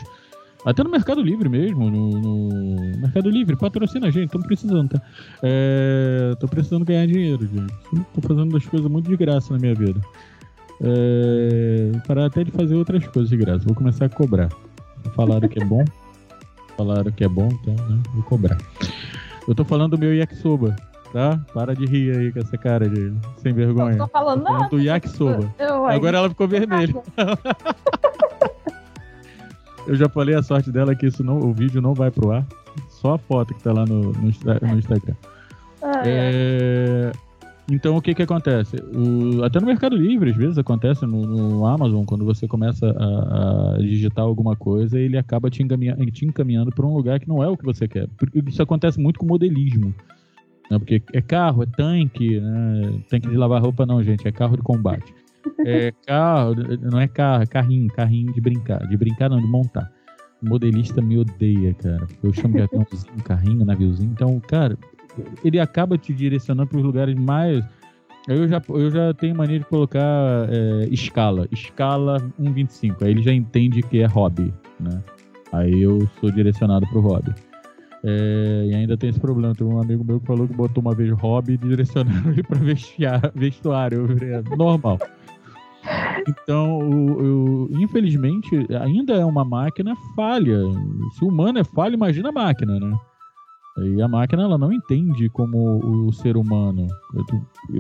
Até no Mercado Livre mesmo, no, no Mercado Livre, patrocina a gente, estamos precisando, tá? É, tô precisando ganhar dinheiro, gente. Tô fazendo das coisas muito de graça na minha vida. É, parar até de fazer outras coisas de graça. Vou começar a cobrar. Falaram que é bom. Falaram que é bom, então né? vou cobrar. Eu tô falando do meu yakisoba tá? Para de rir aí com essa cara de sem vergonha. Não tô falando tô nada. do yakisoba. Eu, Agora ela ficou vermelha. eu já falei a sorte dela que isso não, o vídeo não vai pro ar. Só a foto que tá lá no, no, no Instagram. Ah, é... é. Então o que que acontece? O, até no Mercado Livre, às vezes acontece no, no Amazon, quando você começa a, a, digitar alguma coisa, ele acaba te, encaminhando, te encaminhando para um lugar que não é o que você quer. Isso acontece muito com modelismo. Né? Porque é carro, é tanque, né? tanque de lavar roupa não, gente, é carro de combate. É carro, não é carro, é carrinho, carrinho de brincar. De brincar não, de montar. O modelista me odeia, cara. Eu chamo de aviãozinho, carrinho, naviozinho. Então, cara, ele acaba te direcionando para os lugares mais. Eu já, eu já tenho mania de colocar é, escala. Escala 1,25. Aí ele já entende que é hobby, né? Aí eu sou direcionado para o hobby. É, e ainda tem esse problema. Tem um amigo meu que falou que botou uma vez hobby direcionando ele para vestuário. É normal. Então, o, o, infelizmente, ainda é uma máquina falha. Se o humano é falho, imagina a máquina, né? E a máquina ela não entende como o ser humano. Eu,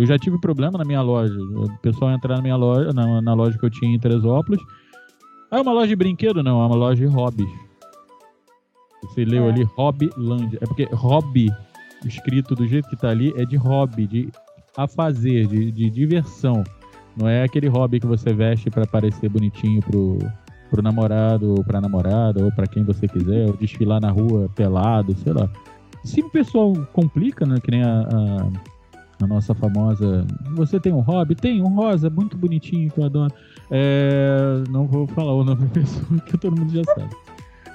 eu já tive problema na minha loja. O pessoal entrar na minha loja, na, na loja que eu tinha em Teresópolis. Ah, é uma loja de brinquedo? Não, é uma loja de hobbies. Você leu É. ali Hobbyland. É porque hobby, escrito do jeito que tá ali, é de hobby, de a fazer, de, de diversão. Não é aquele hobby que você veste pra parecer bonitinho pro, pro namorado, ou pra namorada, ou pra quem você quiser, ou desfilar na rua pelado, sei lá. Se o pessoal complica, né? Que nem a, a, a nossa famosa. Você tem um hobby? Tem um rosa, muito bonitinho, que eu adoro. É, não vou falar o nome da pessoa, que todo mundo já sabe.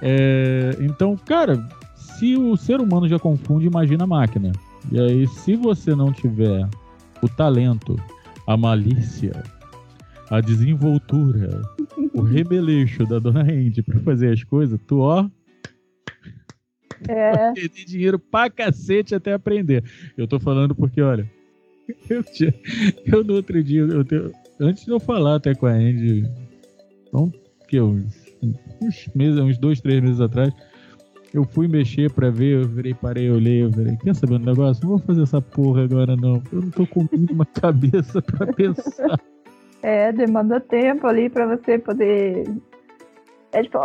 É, então, cara, se o ser humano já confunde, imagina a máquina. E aí, se você não tiver o talento, a malícia, a desenvoltura, o rebeleixo da dona Andy pra fazer as coisas, tu, ó, É, perder dinheiro pra cacete até aprender. Eu tô falando porque, olha, eu, tinha, eu no outro dia, eu antes de eu falar até com a Andy, então, que uns, uns meses, uns dois, três meses atrás, eu fui mexer pra ver, eu virei, parei, olhei, eu virei, quer saber um negócio? Não vou fazer essa porra agora não, eu não tô com uma cabeça pra pensar. é, demanda tempo ali pra você poder. É tipo,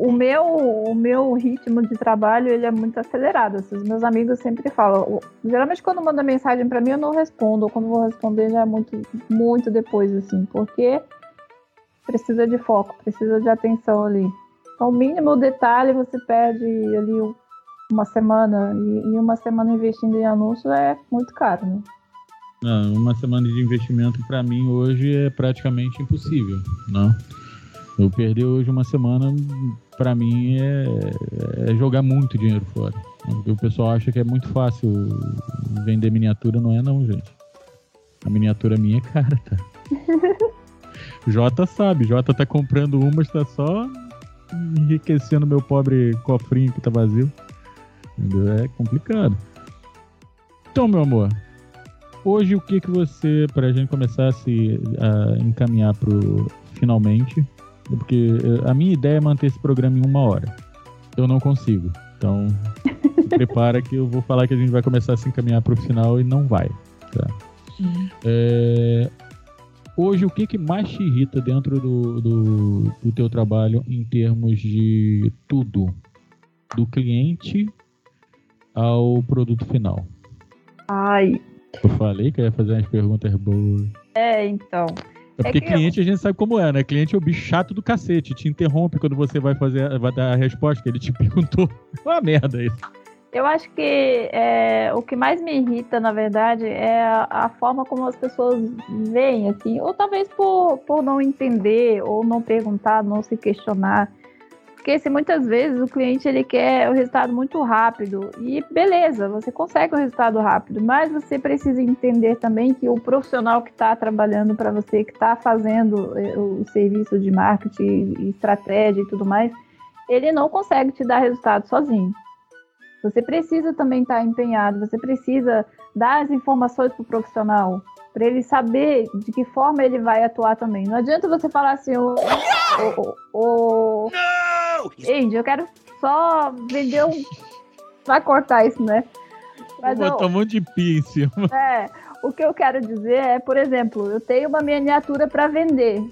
o meu, o meu ritmo de trabalho ele é muito acelerado. assim, Os meus amigos sempre falam. Geralmente quando manda mensagem pra mim eu não respondo. Ou quando vou responder já é muito, muito depois, assim, porque precisa de foco, precisa de atenção ali. Então, o mínimo detalhe você perde ali uma semana e, uma semana investindo em anúncio é muito caro, né? Não, uma semana de investimento pra mim hoje é praticamente impossível, não? Eu perder hoje uma semana, pra mim, é, é jogar muito dinheiro fora. O pessoal acha que é muito fácil vender miniatura, não é não, gente. A miniatura minha é cara, tá? Jota sabe, Jota tá comprando umas, tá só enriquecendo meu pobre cofrinho que tá vazio. Entendeu? É complicado. Então, meu amor, hoje o que que você, pra gente começar a se a encaminhar pro finalmente, porque a minha ideia é manter esse programa em uma hora. Eu não consigo. Então, se prepara que eu vou falar que a gente vai começar a se encaminhar pro final e não vai. Tá? É, Hoje, o que, que mais te irrita dentro do, do, do teu trabalho em termos de tudo? Do cliente ao produto final. Ai, Eu falei que eu ia fazer umas perguntas boas. é, então. É porque que eu- cliente a gente sabe como é, né? Cliente é o bicho chato do cacete, te interrompe quando você vai fazer, vai dar a resposta que ele te perguntou. É uma merda isso. Eu acho que é, o que mais me irrita, na verdade, é a, a forma como as pessoas veem, assim, ou talvez por, por não entender, ou não perguntar, não se questionar. Porque se muitas vezes o cliente ele quer o resultado muito rápido, e beleza, você consegue o resultado rápido, mas você precisa entender também que o profissional que está trabalhando para você, que está fazendo eh, o serviço de marketing, estratégia e tudo mais, ele não consegue te dar resultado sozinho. Você precisa também estar empenhado, você precisa dar as informações para o profissional, para ele saber de que forma ele vai atuar também. Não adianta você falar assim, o, o, o, Andy, eu quero só vender um. Vai cortar isso, né? Mas um monte de pi em cima. é, o que eu quero dizer é, por exemplo, eu tenho uma miniatura para vender.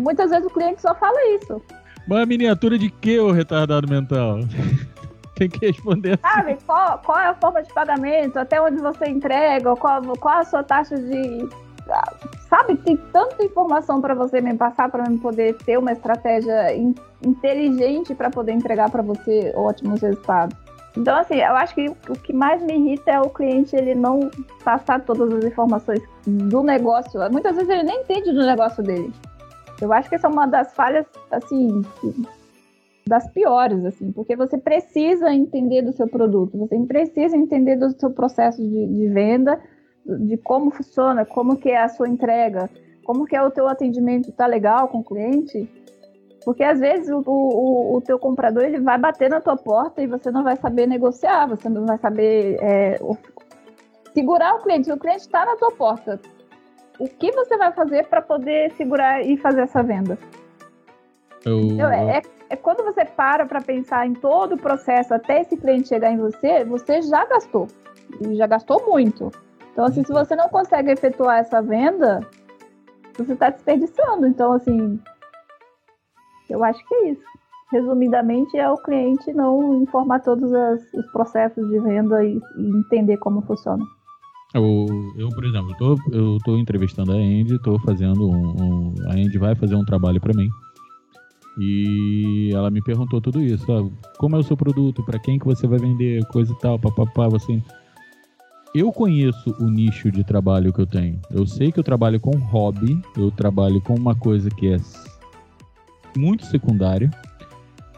Muitas vezes o cliente só fala isso. Mas a miniatura de que, ô retardado mental? Tem que responder assim. Sabe, qual, qual é a forma de pagamento, até onde você entrega, qual, qual a sua taxa de. ah, Sabe, tem tanta informação para você me passar para eu poder ter uma estratégia in- inteligente para poder entregar para você ótimos resultados. Então, assim, eu acho que o que mais me irrita é o cliente ele não passar todas as informações do negócio. Muitas vezes ele nem entende do negócio dele. Eu acho que essa é uma das falhas, assim, das piores, assim, porque você precisa entender do seu produto, você precisa entender do seu processo de, de venda, de como funciona, como que é a sua entrega, como que é o teu atendimento, tá legal com o cliente, porque às vezes o, o, o teu comprador ele vai bater na tua porta e você não vai saber negociar, você não vai saber é, segurar o cliente, o cliente está na tua porta, o que você vai fazer para poder segurar e fazer essa venda? Eu, Então, é, é quando você para para pensar em todo o processo até esse cliente chegar em você, você já gastou. Já gastou muito. Então, assim, se você não consegue efetuar essa venda, você está desperdiçando. Então, assim, eu acho que é isso. resumidamente, é o cliente não informar todos as, os processos de venda e, e entender como funciona. Eu, eu por exemplo, tô, eu entrevistando a Andy, estou fazendo um, um, A Andy vai fazer um trabalho para mim. E ela me perguntou tudo isso. Ó, como é o seu produto? Para quem que você vai vender? Coisa e tal, papapá. Você... Eu conheço o nicho de trabalho que eu tenho. Eu sei que eu trabalho com hobby. Eu trabalho com uma coisa que é muito secundária.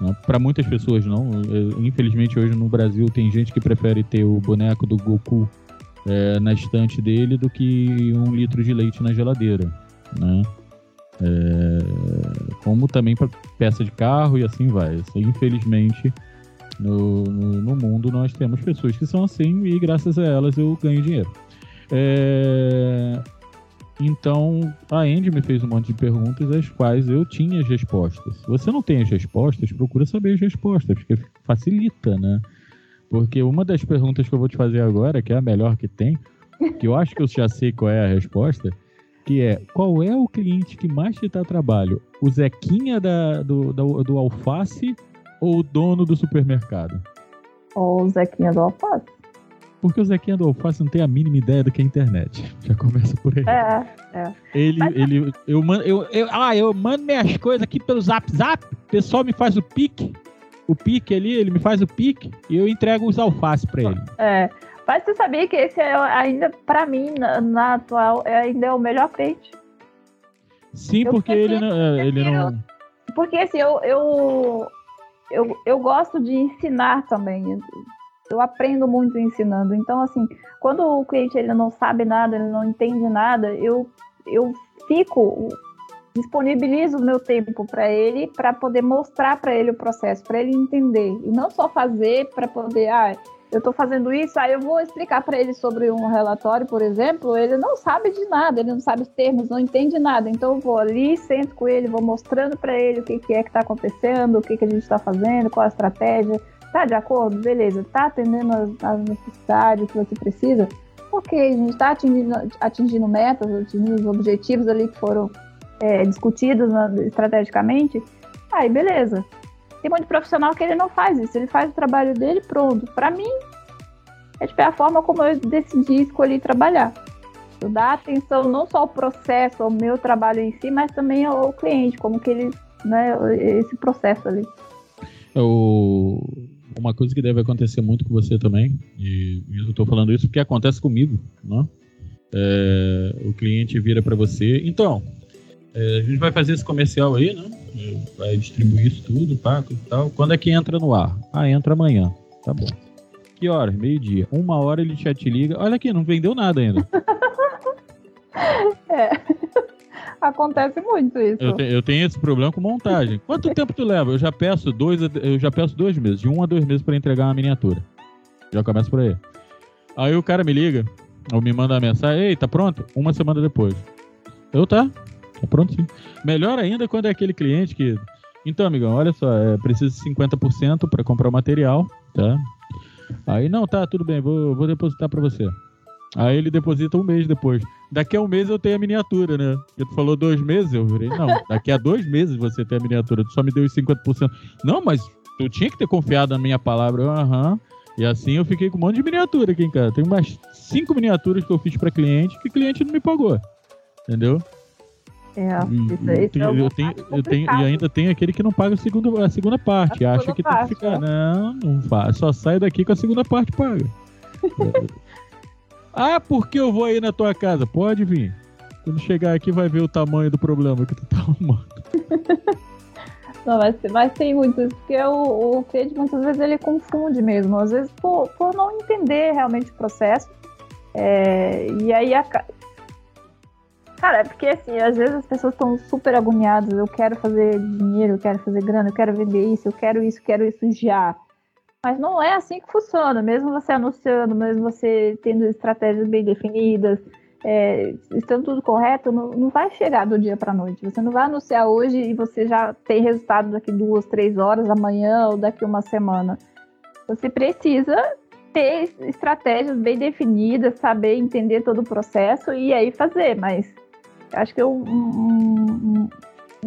Né? Para muitas pessoas não. Eu, infelizmente hoje no Brasil tem gente que prefere ter o boneco do Goku é, na estante dele do que um litro de leite na geladeira, né? É, como também para peça de carro e assim vai. Isso, infelizmente, no, no, no, mundo nós temos pessoas que são assim e graças a elas eu ganho dinheiro. É, então, a Andy me fez um monte de perguntas às quais eu tinha as respostas. Se você não tem as respostas, procura saber as respostas, porque facilita, né? Porque uma das perguntas que eu vou te fazer agora, que é a melhor que tem, que eu acho que eu já sei qual é a resposta, que é qual é o cliente que mais te dá trabalho? O Zequinha da, do, do, do alface ou o dono do supermercado? Ou o Zequinha do alface. Porque o Zequinha do Alface não tem a mínima ideia do que é internet. Já começa por aí. É, é. Ele, Mas... ele, eu mando, eu, eu, ah, eu mando minhas coisas aqui pelo Zap Zap, o pessoal me faz o pique, o pique ali, ele me faz o pique e eu entrego os alface para ele. É. Mas você sabia que esse é ainda, para mim, na, na, atual, é ainda é o melhor cliente? Sim, eu porque ele não, é, ele não. Porque assim, eu, eu, eu, eu gosto de ensinar também. Eu aprendo muito ensinando. Então, assim, quando o cliente ele não sabe nada, ele não entende nada, eu, eu fico disponibilizo o meu tempo para ele para poder mostrar para ele o processo, para ele entender e não só fazer para poder, ah, eu estou fazendo isso, aí eu vou explicar para ele sobre um relatório, por exemplo, ele não sabe de nada, ele não sabe os termos, não entende nada. Então eu vou ali, sento com ele, vou mostrando para ele o que, que é que está acontecendo, o que, que a gente está fazendo, qual a estratégia. Tá de acordo? Beleza. Tá atendendo as, as necessidades que você precisa? Ok, a gente está atingindo, atingindo metas, atingindo os objetivos ali que foram é, discutidos né, estrategicamente. Aí, beleza. Tem muito profissional que ele não faz isso, ele faz o trabalho dele pronto. Para mim, é tipo, é a forma como eu decidi escolher trabalhar. Eu dar atenção não só ao processo, ao meu trabalho em si, mas também ao cliente, como que ele, né, esse processo ali. O, uma coisa que deve acontecer muito com você também, e eu estou falando isso porque acontece comigo, né? É, o cliente vira para você, então, é, a gente vai fazer esse comercial aí, né? Vai distribuir isso tudo, pá, e tal. Quando é que entra no ar? Ah, entra amanhã. Tá bom. Que horas? Meio-dia. Uma hora ele já te liga. Olha aqui, não vendeu nada ainda. é. Acontece muito isso. Eu, te, eu, tenho esse problema com montagem. Quanto tempo tu leva? Eu já peço dois, eu já peço dois meses, de um a dois meses para entregar uma miniatura. Já começa por aí. Aí o cara me liga, ou me manda uma mensagem, ei, tá pronto? Uma semana depois. Eu tá, Tá sim. Melhor ainda quando é aquele cliente que. Então, amigão, olha só, é, preciso de 50% para comprar o material, tá? Aí, não, tá, tudo bem, vou, vou depositar para você. Aí ele deposita um mês depois. Daqui a um mês eu tenho a miniatura, né? Porque tu falou dois meses, eu virei, não, daqui a dois meses você tem a miniatura, tu só me deu os 50%. Não, mas tu tinha que ter confiado na minha palavra, aham. E assim eu fiquei com um monte de miniatura aqui em casa. Tem umas cinco miniaturas que eu fiz para cliente que o cliente não me pagou. Entendeu? É, isso, aí eu, eu, tenho, eu tenho, e ainda tem aquele que não paga a segunda, a segunda parte. A acha que parte, tem que ficar. É. Não, não faz. Só sai daqui com a segunda parte paga. ah, porque eu vou aí na tua casa? Pode vir. Quando chegar aqui vai ver o tamanho do problema que tu tá arrumando. Não, mas, mas tem muitos, porque o, o Fed muitas vezes ele confunde mesmo, às vezes por, por não entender realmente o processo. É, e aí a, Cara, é porque assim, às vezes as pessoas estão super agoniadas. Eu quero fazer dinheiro, eu quero fazer grana, eu quero vender isso, eu quero isso, eu quero isso já. Mas não é assim que funciona. Mesmo você anunciando, mesmo você tendo estratégias bem definidas, é, estando tudo correto, não, não vai chegar do dia para noite. Você não vai anunciar hoje e você já tem resultado daqui duas, três horas, amanhã ou daqui uma semana. Você precisa ter estratégias bem definidas, saber entender todo o processo e aí fazer. Mas Acho que eu, um, um,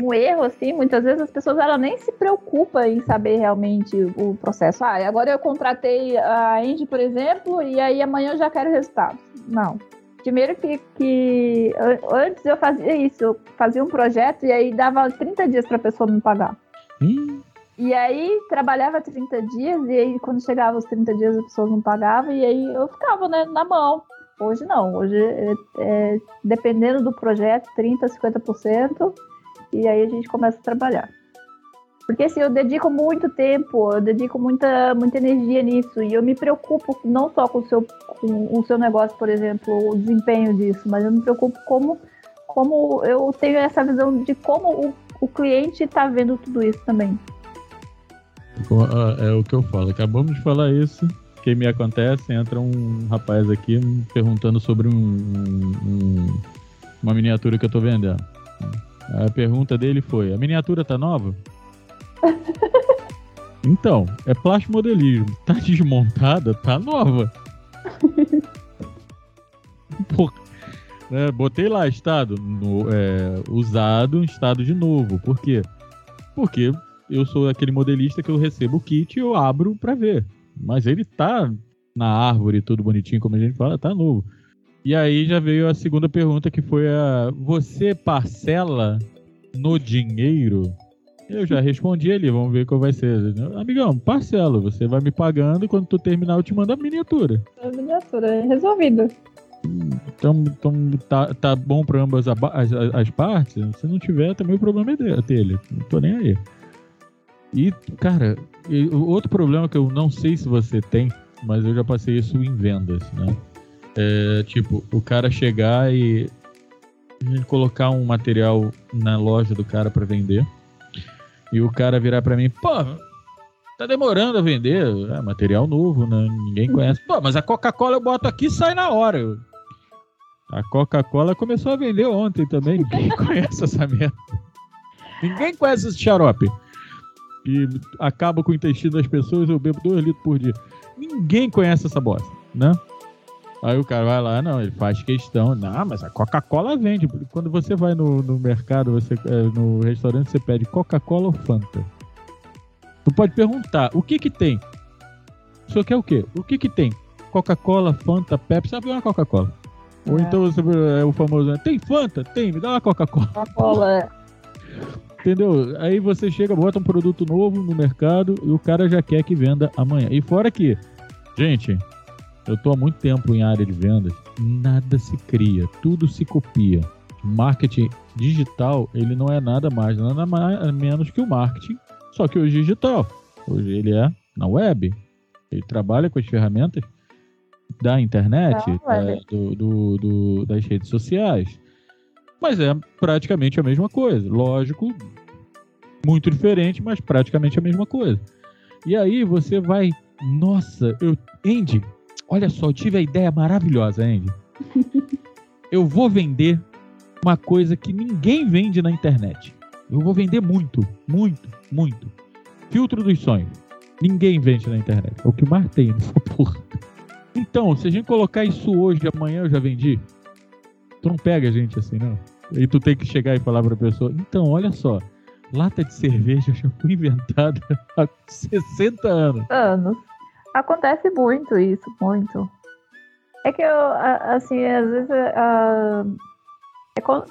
um erro, assim, muitas vezes as pessoas ela nem se preocupam em saber realmente o processo. Ah, agora eu contratei a Andy, por exemplo, e aí amanhã eu já quero resultado. Não. Primeiro que, que antes eu fazia isso, eu fazia um projeto e aí dava 30 dias para a pessoa me pagar. Hum. E aí trabalhava 30 dias, e aí quando chegava os 30 dias a pessoa não pagava, e aí eu ficava né, na mão. Hoje não, hoje é, é, dependendo do projeto, 30%, 50%, e aí a gente começa a trabalhar. Porque assim, eu dedico muito tempo, eu dedico muita, muita energia nisso, e eu me preocupo não só com o seu, com o seu negócio, por exemplo, o desempenho disso, mas eu me preocupo como, como eu tenho essa visão de como o, o cliente está vendo tudo isso também. É o que eu falo, acabamos de falar isso, que me acontece, entra um rapaz aqui perguntando sobre um, um, uma miniatura que eu tô vendendo. A pergunta dele foi: a miniatura tá nova? então, é plástico modelismo. Tá desmontada, tá nova. Pô, é, botei lá estado no, é, usado, estado de novo. Por quê? Porque eu sou aquele modelista que eu recebo o kit e eu abro para ver. Mas ele tá na árvore, tudo bonitinho, como a gente fala, tá novo. E aí já veio a segunda pergunta, que foi a você parcela no dinheiro? Eu já respondi ali, vamos ver qual vai ser. Amigão, parcela, você vai me pagando e quando tu terminar eu te mando a miniatura. A miniatura, é resolvido. Então, então tá, tá bom para ambas as, as, as, partes. Se não tiver, também o problema é dele. Não tô nem aí. E, cara, outro problema que eu não sei se você tem, mas eu já passei isso em vendas, né? É, tipo, o cara chegar e colocar um material na loja do cara para vender e o cara virar para mim, pô, tá demorando a vender, é material novo, né? Ninguém uhum. conhece. Pô, mas a Coca-Cola eu boto aqui e sai na hora. A Coca-Cola começou a vender ontem também, ninguém conhece essa merda. Ninguém conhece esse xarope e acaba com o intestino das pessoas, eu bebo dois litros por dia. Ninguém conhece essa bosta, né? Aí o cara vai lá, não, ele faz questão. Não, mas a Coca-Cola vende. Quando você vai no, no mercado, você, é, no restaurante, você pede Coca-Cola ou Fanta. Tu pode perguntar, o que que tem? O senhor quer o quê? O que que tem? Coca-Cola, Fanta, Pepsi, sabe uma Coca-Cola. É. Ou então você é o famoso, tem Fanta? Tem, me dá uma Coca-Cola. Coca-Cola, é. Entendeu? Aí você chega, bota um produto novo no mercado e o cara já quer que venda amanhã. E fora que, gente, eu estou há muito tempo em área de vendas, nada se cria, tudo se copia. Marketing digital, ele não é nada mais, nada mais, menos que o marketing, só que hoje digital. Hoje ele é na web. Ele trabalha com as ferramentas da internet, é, do, do, do, das redes sociais. Mas é praticamente a mesma coisa. Lógico, muito diferente, mas praticamente a mesma coisa. E aí você vai, nossa, eu, Andy, olha só, eu tive a ideia maravilhosa, Andy. Eu vou vender uma coisa que ninguém vende na internet. Eu vou vender muito, muito, muito. Filtro dos sonhos. Ninguém vende na internet. É o que mais tem, porra. Então, se a gente colocar isso hoje, amanhã eu já vendi. Tu não pega a gente assim, não. E tu tem que chegar e falar pra pessoa, então, olha só, lata de cerveja já foi inventada há 60 anos. Anos. Acontece muito isso, muito. É que eu, assim, às vezes. Uh, é quando,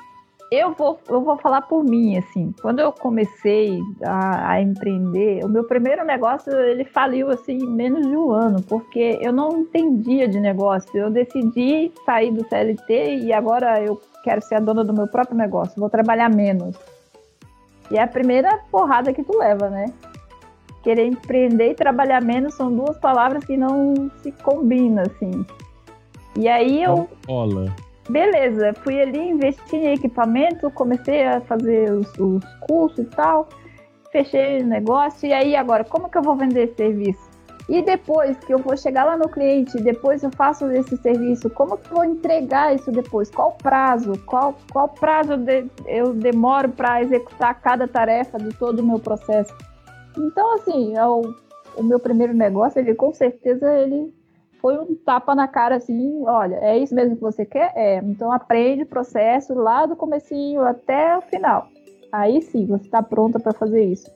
eu, vou, eu vou falar por mim, assim. Quando eu comecei a, a, empreender, o meu primeiro negócio ele faliu assim em menos de um ano, porque eu não entendia de negócio. Eu decidi sair do CLT e agora eu quero ser a dona do meu próprio negócio, vou trabalhar menos. E é a primeira porrada que tu leva, né? Querer empreender e trabalhar menos são duas palavras que não se combinam, assim. E aí eu. Olha. Beleza, fui ali, investi em equipamento, comecei a fazer os, os cursos e tal, fechei o negócio, e aí agora, como que eu vou vender esse serviço? E depois que eu vou chegar lá no cliente, depois eu faço esse serviço, como que eu vou entregar isso depois? Qual prazo? Qual, qual prazo de, eu demoro para executar cada tarefa de todo o meu processo? Então, assim, é o, o meu primeiro negócio, ele com certeza ele foi um tapa na cara assim, olha, é isso mesmo que você quer? É, então aprende o processo lá do comecinho até o final. Aí sim, você está pronta para fazer isso.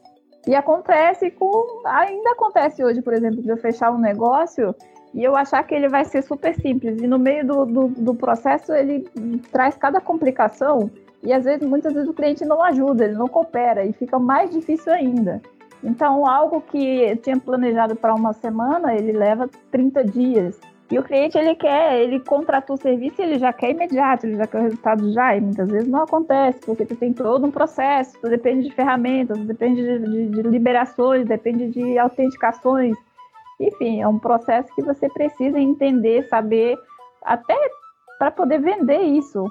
E acontece com. Ainda acontece hoje, por exemplo, de eu fechar um negócio e eu achar que ele vai ser super simples. E no meio do, do, do processo ele traz cada complicação. E às vezes, muitas vezes, o cliente não ajuda, ele não coopera e fica mais difícil ainda. Então, algo que eu tinha planejado para uma semana, ele leva 30 dias. E o cliente, ele quer, ele contratou o serviço ele já quer imediato, ele já quer o resultado já. E muitas vezes não acontece, porque tu tem todo um processo, tu depende de ferramentas, depende de, de, de liberações, depende de autenticações. Enfim, é um processo que você precisa entender, saber, até para poder vender isso.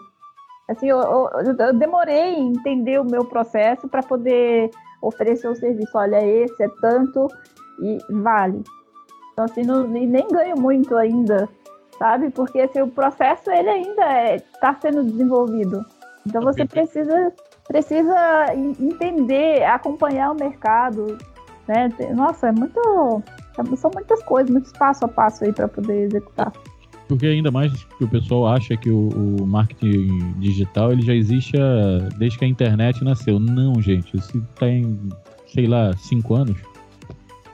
Assim, eu, eu, eu demorei em entender o meu processo para poder oferecer o serviço. Olha, esse é tanto e vale. Então, assim, não, nem ganho muito ainda, sabe? Porque assim, o processo ele ainda está é, sendo desenvolvido. Então você precisa, precisa entender, acompanhar o mercado. Né? Nossa, é muito. São muitas coisas, muitos passo a passo aí para poder executar. Porque ainda mais que o pessoal acha que o, o, marketing digital ele já existe desde que a internet nasceu. Não, gente, isso tem, sei lá, 5 anos,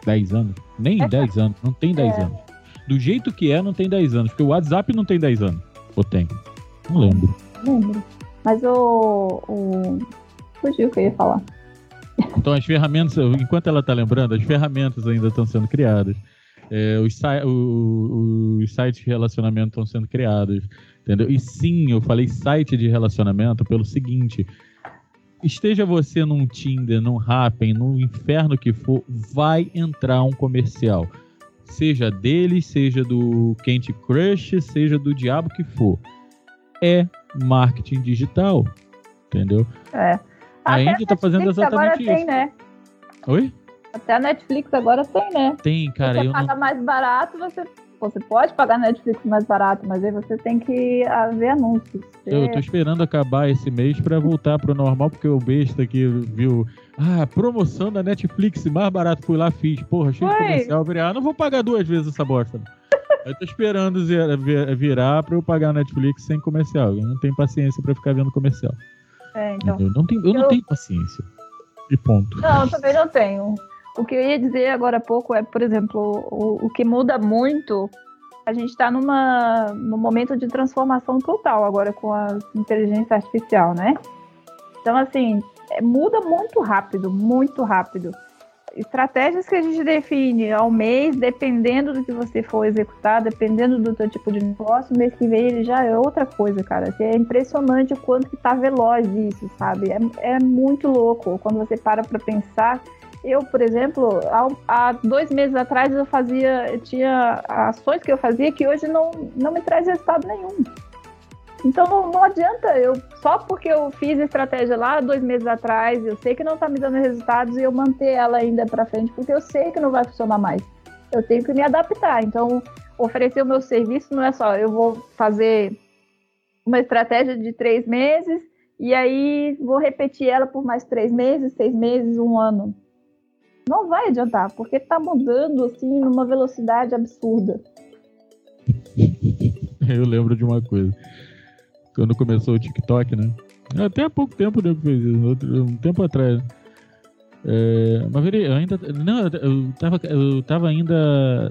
10 anos. Nem 10 anos, não tem 10 é. anos. Do jeito que é, não tem 10 anos. Porque o WhatsApp não tem 10 anos. Ou tem? Não lembro. Lembro. Mas o. o... Fugiu o que eu ia falar. Então as ferramentas, enquanto ela está lembrando, as ferramentas ainda estão sendo criadas. É, os, o, os sites de relacionamento estão sendo criados, entendeu? E sim, eu falei site de relacionamento pelo seguinte: esteja você num Tinder, num Happn, num inferno que for, vai entrar um comercial. Seja deles, seja do Candy Crush, seja do diabo que for. É marketing digital. Entendeu? É. A Andy tá fazendo exatamente isso. Tem, né? Oi? Até a Netflix agora tem, né? Tem, cara. Você paga não... mais barato, você você pode pagar Netflix mais barato, mas aí você tem que ver anúncios. Eu tô esperando acabar esse mês para voltar pro normal, porque o besta aqui viu. Ah, promoção da Netflix mais barato. Fui lá, fiz. Porra, cheio de comercial. Virei, ah, não vou pagar duas vezes essa bosta. eu tô esperando virar pra eu pagar a Netflix sem comercial. Eu não tenho paciência para ficar vendo comercial. É, então. Eu não tenho, eu, eu... não tenho paciência. E ponto. Não, eu também não tenho. O que eu ia dizer agora há pouco é, por exemplo, o, o que muda muito. A gente está num momento de transformação total agora com a inteligência artificial, né? Então, assim, é, muda muito rápido, muito rápido. Estratégias que a gente define ao mês, dependendo do que você for executar, dependendo do teu tipo de negócio, mês que vem ele já é outra coisa, cara. Assim, é impressionante o quanto que tá veloz isso, sabe? É, é muito louco quando você para para pensar eu, por exemplo, há, dois meses atrás eu fazia, eu tinha ações que eu fazia que hoje não, não me traz resultado nenhum. Então não, não adianta eu, só porque eu fiz estratégia lá dois meses atrás, eu sei que não está me dando resultados e eu manter ela ainda para frente, porque eu sei que não vai funcionar mais. Eu tenho que me adaptar. Então, oferecer o meu serviço não é só eu vou fazer uma estratégia de três meses e aí vou repetir ela por mais três meses, seis meses, um ano não vai adiantar, porque está mudando assim numa velocidade absurda. Eu lembro de uma coisa. Quando começou o TikTok, né? Até há pouco tempo né, fez isso, um tempo atrás. É, mas eu ainda. Não, eu tava, eu tava ainda.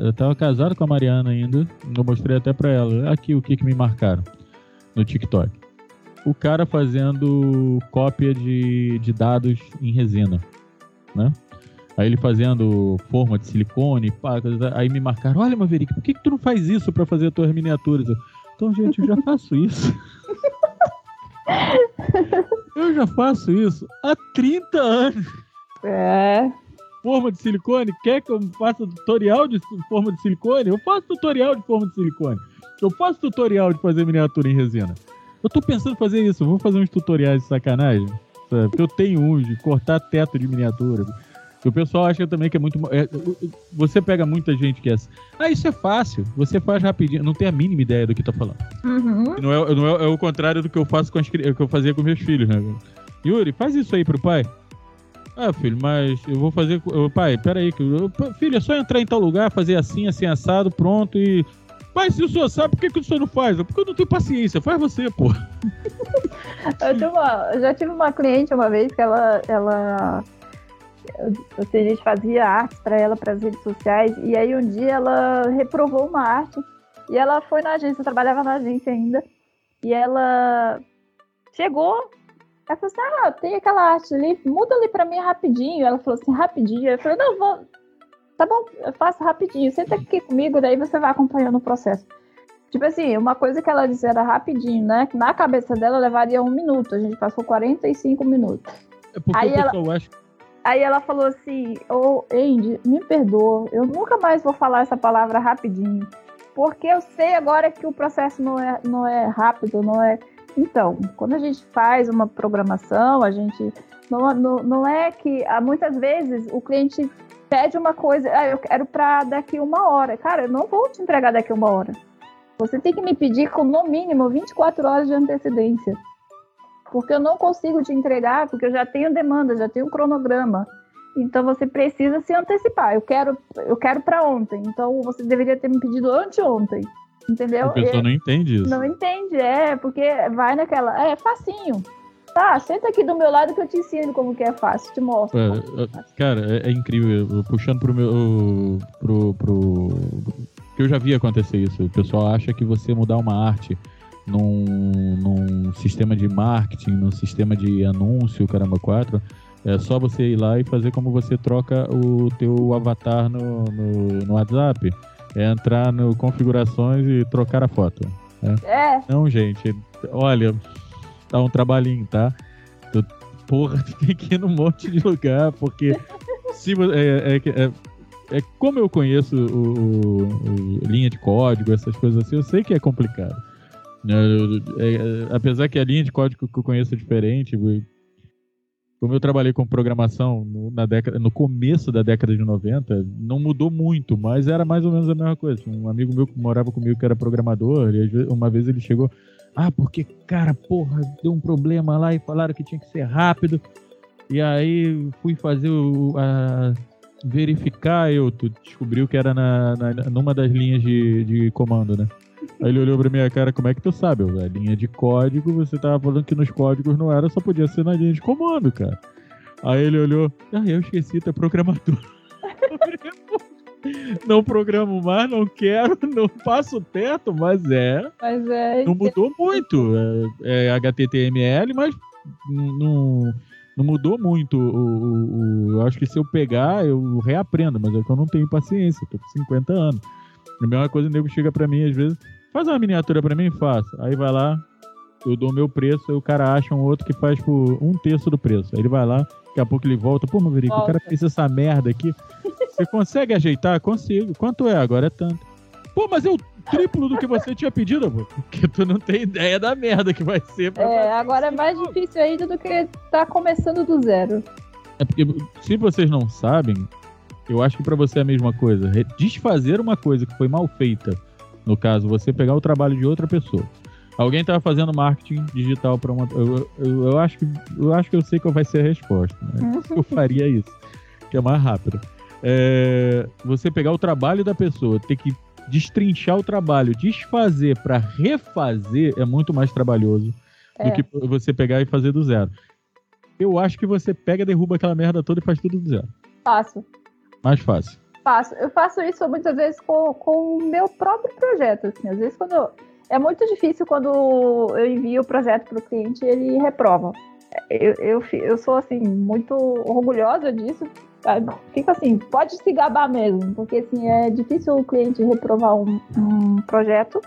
Eu tava casado com a Mariana ainda. Eu mostrei até pra ela. Aqui o que, que me marcaram no TikTok. O cara fazendo cópia de, de dados em resina. Né? Aí ele fazendo forma de silicone, pá, aí me marcaram, olha, Maverick, por que, que tu não faz isso para fazer as tuas miniaturas? então, gente, eu já faço isso. eu já faço isso há 30 anos. É. Forma de silicone? Quer que eu faça tutorial de forma de silicone? Eu faço tutorial de forma de silicone. Eu faço tutorial de fazer miniatura em resina. Eu tô pensando em fazer isso. Eu vou fazer uns tutoriais de sacanagem. Sabe? Porque eu tenho uns de cortar teto de miniatura o pessoal acha também que é muito. É, você pega muita gente que é assim. Ah, isso é fácil. Você faz rapidinho. Não tem a mínima ideia do que tá falando. Uhum. Não, é, não é, é, o contrário do que eu faço com as, que eu fazia com meus filhos, né? Yuri, faz isso aí pro pai. Ah, filho, mas eu vou fazer. Eu, pai, peraí. Eu, filho, é só entrar em tal lugar, fazer assim, assim, assado, pronto e. Pai, se o senhor sabe, por que, que o senhor não faz? Porque eu não tenho paciência. Faz você, pô. eu, uma, eu, já tive uma cliente uma vez que ela, ela a gente fazia arte para ela para as redes sociais e aí um dia ela reprovou uma arte e ela foi na agência, trabalhava na agência ainda e ela chegou, ela falou assim, ah, tem aquela arte ali, muda ali para mim rapidinho. Ela falou assim, rapidinho. Eu falei, não, vou, tá bom, eu faço rapidinho, senta aqui comigo, daí você vai acompanhando o processo. Tipo assim, uma coisa que ela disse era rapidinho, né? Que na cabeça dela levaria um minuto. A gente passou 45 minutos. É porque aí o pessoal ela, acha. Aí ela falou assim: Ô, oh, Andy, me perdoa, eu nunca mais vou falar essa palavra rapidinho. Porque eu sei agora que o processo não é, não é rápido, não é. Então, quando a gente faz uma programação, a gente. Não, não, não é que. Muitas vezes o cliente pede uma coisa, ah, eu quero para daqui uma hora. Cara, eu não vou te entregar daqui uma hora. Você tem que me pedir com no mínimo 24 horas de antecedência. Porque eu não consigo te entregar, porque eu já tenho demanda, já tenho cronograma. Então você precisa se antecipar. Eu quero, eu quero para ontem. Então você deveria ter me pedido anteontem. Entendeu? A pessoa não entende isso. Não entende, é, porque vai naquela. É facinho. Tá, senta aqui do meu lado que eu te ensino como que é fácil, te mostro. É, é, cara, é, é, incrível. Puxando pro meu. pro, pro, que eu já vi acontecer isso. O pessoal acha que você mudar uma arte num, num sistema de marketing, num sistema de anúncio, caramba, quatro, é só você ir lá e fazer como você troca o teu avatar no, no, no WhatsApp. É entrar no configurações e trocar a foto. Né? É. Não, gente, olha, dá um trabalhinho, tá? Tu, porra, tem que ir num monte de lugar, porque se é, é, é, é como eu conheço o, o, o, linha de código, essas coisas assim, eu sei que é complicado. É, é, apesar que a linha de código que eu conheço é diferente, como eu trabalhei com programação no, na década, no começo da década de 90, não mudou muito, mas era mais ou menos a mesma coisa. Um amigo meu que morava comigo que era programador, e uma vez ele chegou, ah, porque, cara, porra, deu um problema lá e falaram que tinha que ser rápido. E aí fui fazer o, a, verificar, eu tu descobriu que era na, na, numa das linhas de, de comando, né? Aí ele olhou pra minha cara, como é que tu sabe? A linha de código, você tava falando que nos códigos não era, só podia ser na linha de comando, cara. Aí ele olhou, ah, eu esqueci, tu é programador. não programo mais, não quero, não passo perto, mas é. Mas é. Não mudou muito. É, é HTTML, mas não não mudou muito. O, o, o, eu acho que se eu pegar, eu reaprendo, mas é que eu não tenho paciência, tô com 50 anos. A mesma coisa, o nego chega pra mim, às vezes, faz uma miniatura pra mim, faça. Aí vai lá, eu dou o meu preço, aí o cara acha um outro que faz por um terço do preço. Aí ele vai lá, daqui a pouco ele volta, pô, Maverick, o cara fez essa merda aqui. Você consegue ajeitar? Consigo. Quanto é? Agora é tanto. Pô, mas eu triplo do que você tinha pedido, pô. Porque tu não tem ideia da merda que vai ser. É, agora é mais difícil ainda do que tá começando do zero. É porque, se vocês não sabem, eu acho que para você é a mesma coisa. Desfazer uma coisa que foi mal feita, no caso, você pegar o trabalho de outra pessoa. Alguém tava fazendo marketing digital para uma. Eu, eu, eu, acho que, eu acho que eu sei qual vai ser a resposta. Né? Eu faria isso, que é mais rápido. É, você pegar o trabalho da pessoa, ter que destrinchar o trabalho, desfazer para refazer é muito mais trabalhoso é. do que você pegar e fazer do zero. Eu acho que você pega, derruba aquela merda toda e faz tudo do zero. Fácil. Mais fácil. Faço. Eu faço isso muitas vezes com, com o meu próprio projeto. Assim. Às vezes, quando. Eu... É muito difícil quando eu envio o projeto para o cliente e ele reprova. Eu, eu, eu sou, assim, muito orgulhosa disso, Fica assim, pode se gabar mesmo, porque assim, é difícil o cliente reprovar um, um projeto,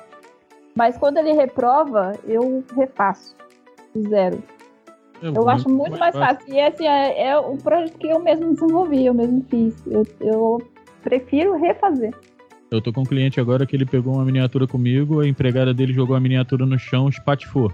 mas quando ele reprova, eu refaço. Zero. É eu acho muito mais fácil. E assim, é, é um projeto que eu mesmo desenvolvi, eu mesmo fiz. Eu, eu prefiro refazer. Eu tô com um cliente agora que ele pegou uma miniatura comigo, a empregada dele jogou a miniatura no chão, espatifou.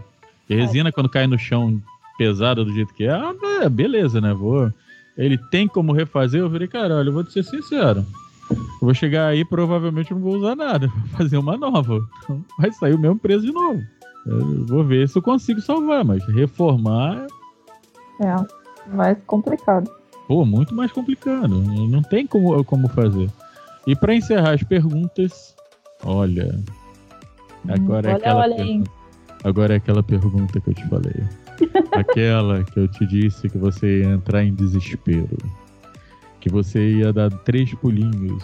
E a resina, quando cai no chão pesada do jeito que é, ah, beleza, né? Vou ele tem como refazer, eu falei, caralho, eu vou te ser sincero. Eu vou chegar aí provavelmente não vou usar nada. Vou fazer uma nova. Então vai sair o mesmo preço de novo. Eu vou ver se eu consigo salvar, mas reformar. É, mais complicado. Pô, muito mais complicado. Não tem como, como fazer. E para encerrar as perguntas, olha. Agora, é olha, é aquela olha agora é aquela pergunta que eu te falei. Aquela que eu te disse que você ia entrar em desespero. Que você ia dar três pulinhos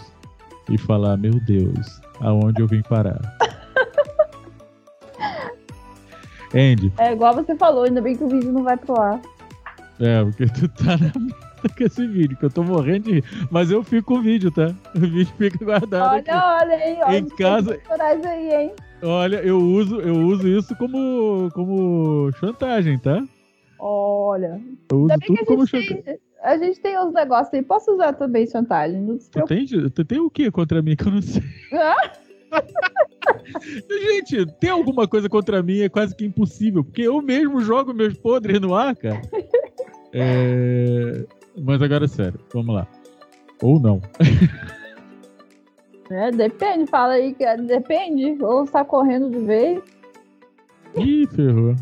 e falar: Meu Deus, aonde eu vim parar? Andy. É igual você falou, ainda bem que o vídeo não vai pro ar. É, porque tu tá na com esse vídeo, que eu tô morrendo de rir. Mas eu fico com o vídeo, tá? O vídeo fica guardado. Olha, aqui. olha aí, olha. Em casa- Aí, hein? Olha, eu uso, eu uso isso como, como chantagem, tá? Olha. Eu uso tudo como chantagem. tem, a gente tem uns negócios aí. Posso usar também chantagem? Não se Tu tem, tu tem o que contra mim que eu não sei? Gente, tem alguma coisa contra mim é quase que impossível, porque eu mesmo jogo meus podres no ar, cara. É, Mas agora, sério, vamos lá. Ou não. É, depende, fala aí que é- depende. Ou está correndo de vez. Ih, ferrou.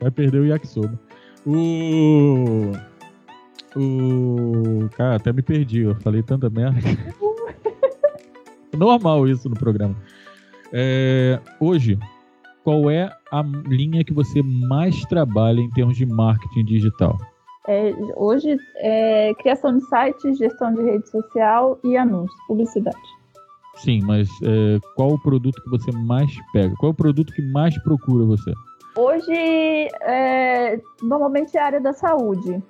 Vai perder o yakisoba. O. O. Cara, até me perdi. Eu falei tanta merda. Normal isso no programa. É, Hoje, qual é a linha que você mais trabalha em termos de marketing digital? É, hoje é criação de sites, gestão de rede social e anúncios, publicidade. Sim, mas é, qual o produto que você mais pega? Qual é o produto que mais procura você? Hoje, é, normalmente é a área da saúde.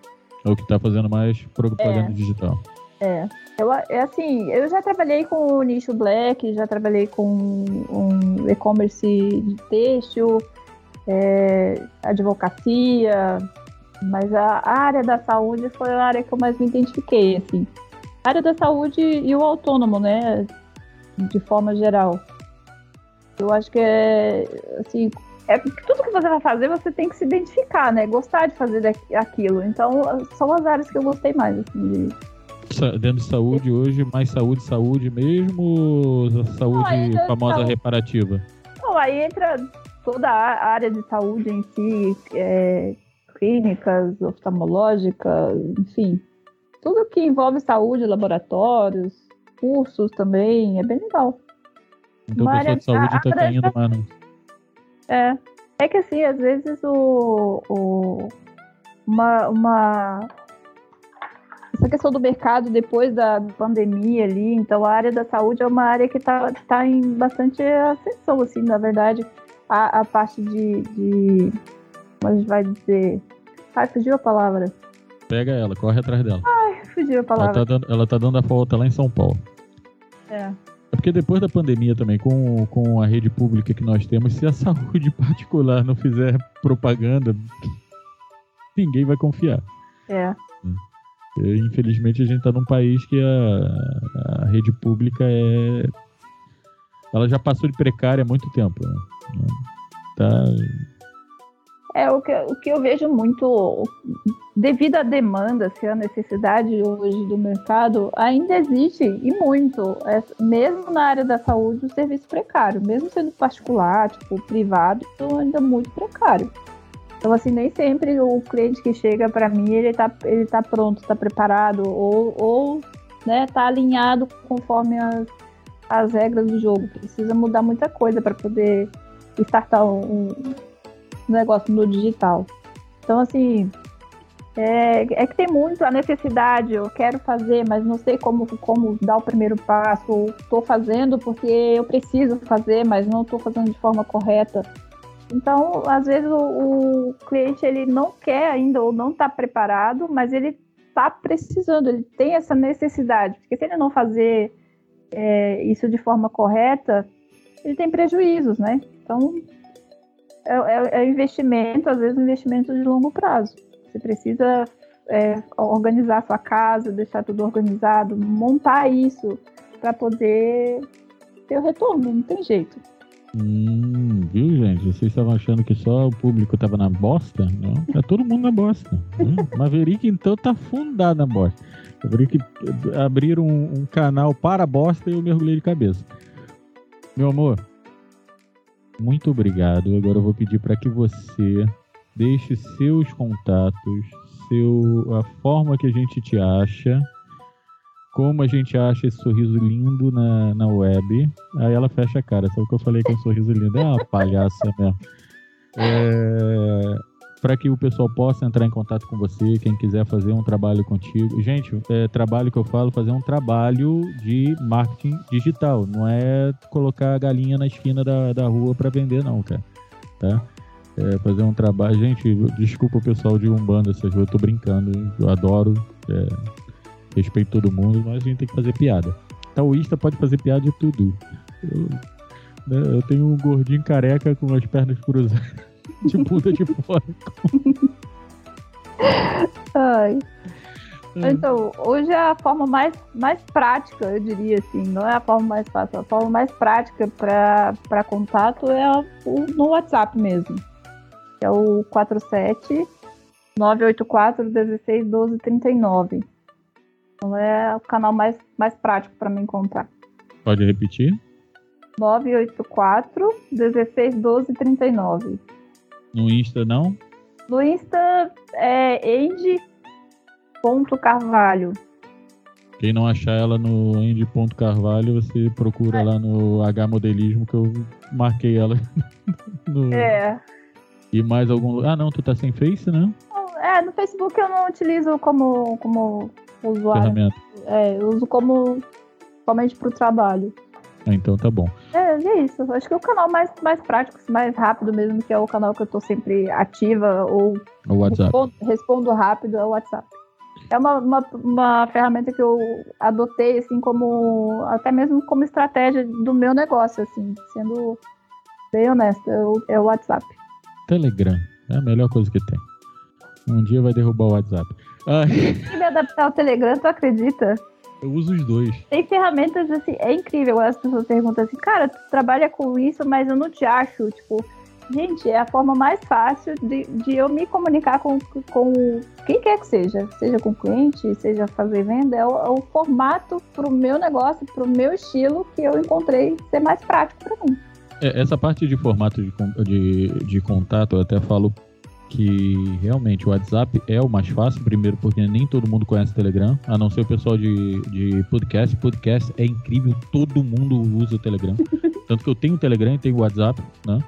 É o que está fazendo mais propaganda É. digital. É. Eu, é assim, eu já trabalhei com o nicho black, já trabalhei com um e-commerce de têxtil, é, advocacia, mas a área da saúde foi a área que eu mais me identifiquei, assim. A área da saúde e o autônomo, né, de forma geral. Eu acho que é, assim, é, tudo que você vai fazer, você tem que se identificar, né, gostar de fazer aquilo. Então, são as áreas que eu gostei mais, assim, de, Dentro de saúde hoje, mais saúde, saúde mesmo ou saúde Não, famosa saúde. reparativa? Bom, aí entra toda a área de saúde em si, é, clínicas, oftalmológicas, enfim. Tudo que envolve saúde, laboratórios, cursos também, é bem legal. Então pessoal área- de saúde está caindo mais no... É. É que assim, às vezes o. o- uma, uma. Essa questão do mercado depois da pandemia ali, então a área da saúde é uma área que está tá em bastante ascensão, assim, na verdade. A, a parte de, de. Como a gente vai dizer? Ai, fugiu a palavra. Pega ela, corre atrás dela. Fugiu a Ela palavra. tá, dando, ela tá dando a volta lá em São Paulo. É. É porque depois da pandemia também, com, com a rede pública que nós temos, se a saúde particular não fizer propaganda, ninguém vai confiar. É. E, Infelizmente a gente está num país que a, a rede pública é. Ela já passou de precária há muito tempo. Né? Tá, É o que, o que eu vejo muito, devido à demanda, se a necessidade hoje do mercado, ainda existe e muito, é, mesmo na área da saúde, o serviço precário, mesmo sendo particular, tipo privado, isso ainda é muito precário. Então, assim, nem sempre o cliente que chega para mim, ele tá, ele tá pronto, está preparado, ou, ou né, tá alinhado conforme as, as regras do jogo. Precisa mudar muita coisa para poder startar um, um negócio no digital. Então, assim, é, é que tem muito a necessidade, eu quero fazer, mas não sei como, como dar o primeiro passo, ou estou fazendo porque eu preciso fazer, mas não estou fazendo de forma correta. Então, às vezes o, o cliente ele não quer ainda ou não está preparado, mas ele está precisando, ele tem essa necessidade, porque se ele não fazer é, isso de forma correta, ele tem prejuízos, né? Então, é, é, é investimento, às vezes um investimento de longo prazo. Você precisa é, organizar a sua casa, deixar tudo organizado, montar isso para poder ter o retorno, não tem jeito. Hum, viu, gente? Vocês estavam achando que só o público tava na bosta? Não, tá todo mundo na bosta. Hum, Maverick, então, tá fundado na bosta. Maverick abriram um, um canal para a bosta e eu mergulhei de cabeça. Meu amor, muito obrigado. Agora eu vou pedir para que você deixe seus contatos, seu, a forma que a gente te acha, como a gente acha esse sorriso lindo na, na web. Aí ela fecha a cara. Sabe o que eu falei que é um sorriso lindo? É uma palhaça mesmo. É, para que o pessoal possa entrar em contato com você, quem quiser fazer um trabalho contigo. Gente, é, trabalho que eu falo, fazer um trabalho de marketing digital. Não é colocar a galinha na esquina da, da rua para vender, não, cara. Tá? É, fazer um trabalho. Gente, desculpa o pessoal de Umbanda, essas eu tô brincando, eu adoro, é, respeito todo mundo, mas a gente tem que fazer piada. Taoísta pode fazer piada de tudo. Eu, né, eu tenho um gordinho careca com as pernas cruzadas, de bunda de fora. Ai. Então, hoje é a forma mais, mais prática, eu diria assim, não é a forma mais fácil, a forma mais prática para contato é o, no WhatsApp mesmo que é o 47 984 16 12 39. Então é o canal mais, mais prático para me encontrar. Pode repetir? 984 16 12 39. No Insta não? No Insta é Andy.carvalho. Quem não achar ela no Andy.carvalho, você procura é. lá no H Modelismo que eu marquei ela. no... É. E mais algum. Ah, não, tu tá sem Face, né? É, no Facebook eu não utilizo como, como usuário. Ferramenta. É, eu uso como somente pro trabalho. Então tá bom. É, é isso. Acho que é o canal mais, mais prático, mais rápido mesmo, que é o canal que eu tô sempre ativa ou o WhatsApp. Respondo, respondo rápido, é o WhatsApp. É uma, uma, uma, ferramenta que eu adotei, assim, como. até mesmo como estratégia do meu negócio, assim, sendo bem honesta, é o WhatsApp. Telegram. É a melhor coisa que tem. Um dia vai derrubar o WhatsApp. Ai. Se me adaptar ao Telegram, tu acredita? Eu uso os dois. Tem ferramentas assim, é incrível. As pessoas perguntam assim, cara, tu trabalha com isso, mas eu não te acho. Tipo, gente, é a forma mais fácil de, de eu me comunicar com, com quem quer que seja. Seja com cliente, seja fazer venda. É o, é o formato pro meu negócio, pro meu estilo que eu encontrei ser mais prático para mim. É, essa parte de formato de, de, de contato, eu até falo que realmente o WhatsApp é o mais fácil, primeiro porque nem todo mundo conhece o Telegram, a não ser o pessoal de, de podcast. Podcast é incrível, todo mundo usa o Telegram. Tanto que eu tenho o Telegram e tenho o WhatsApp, né?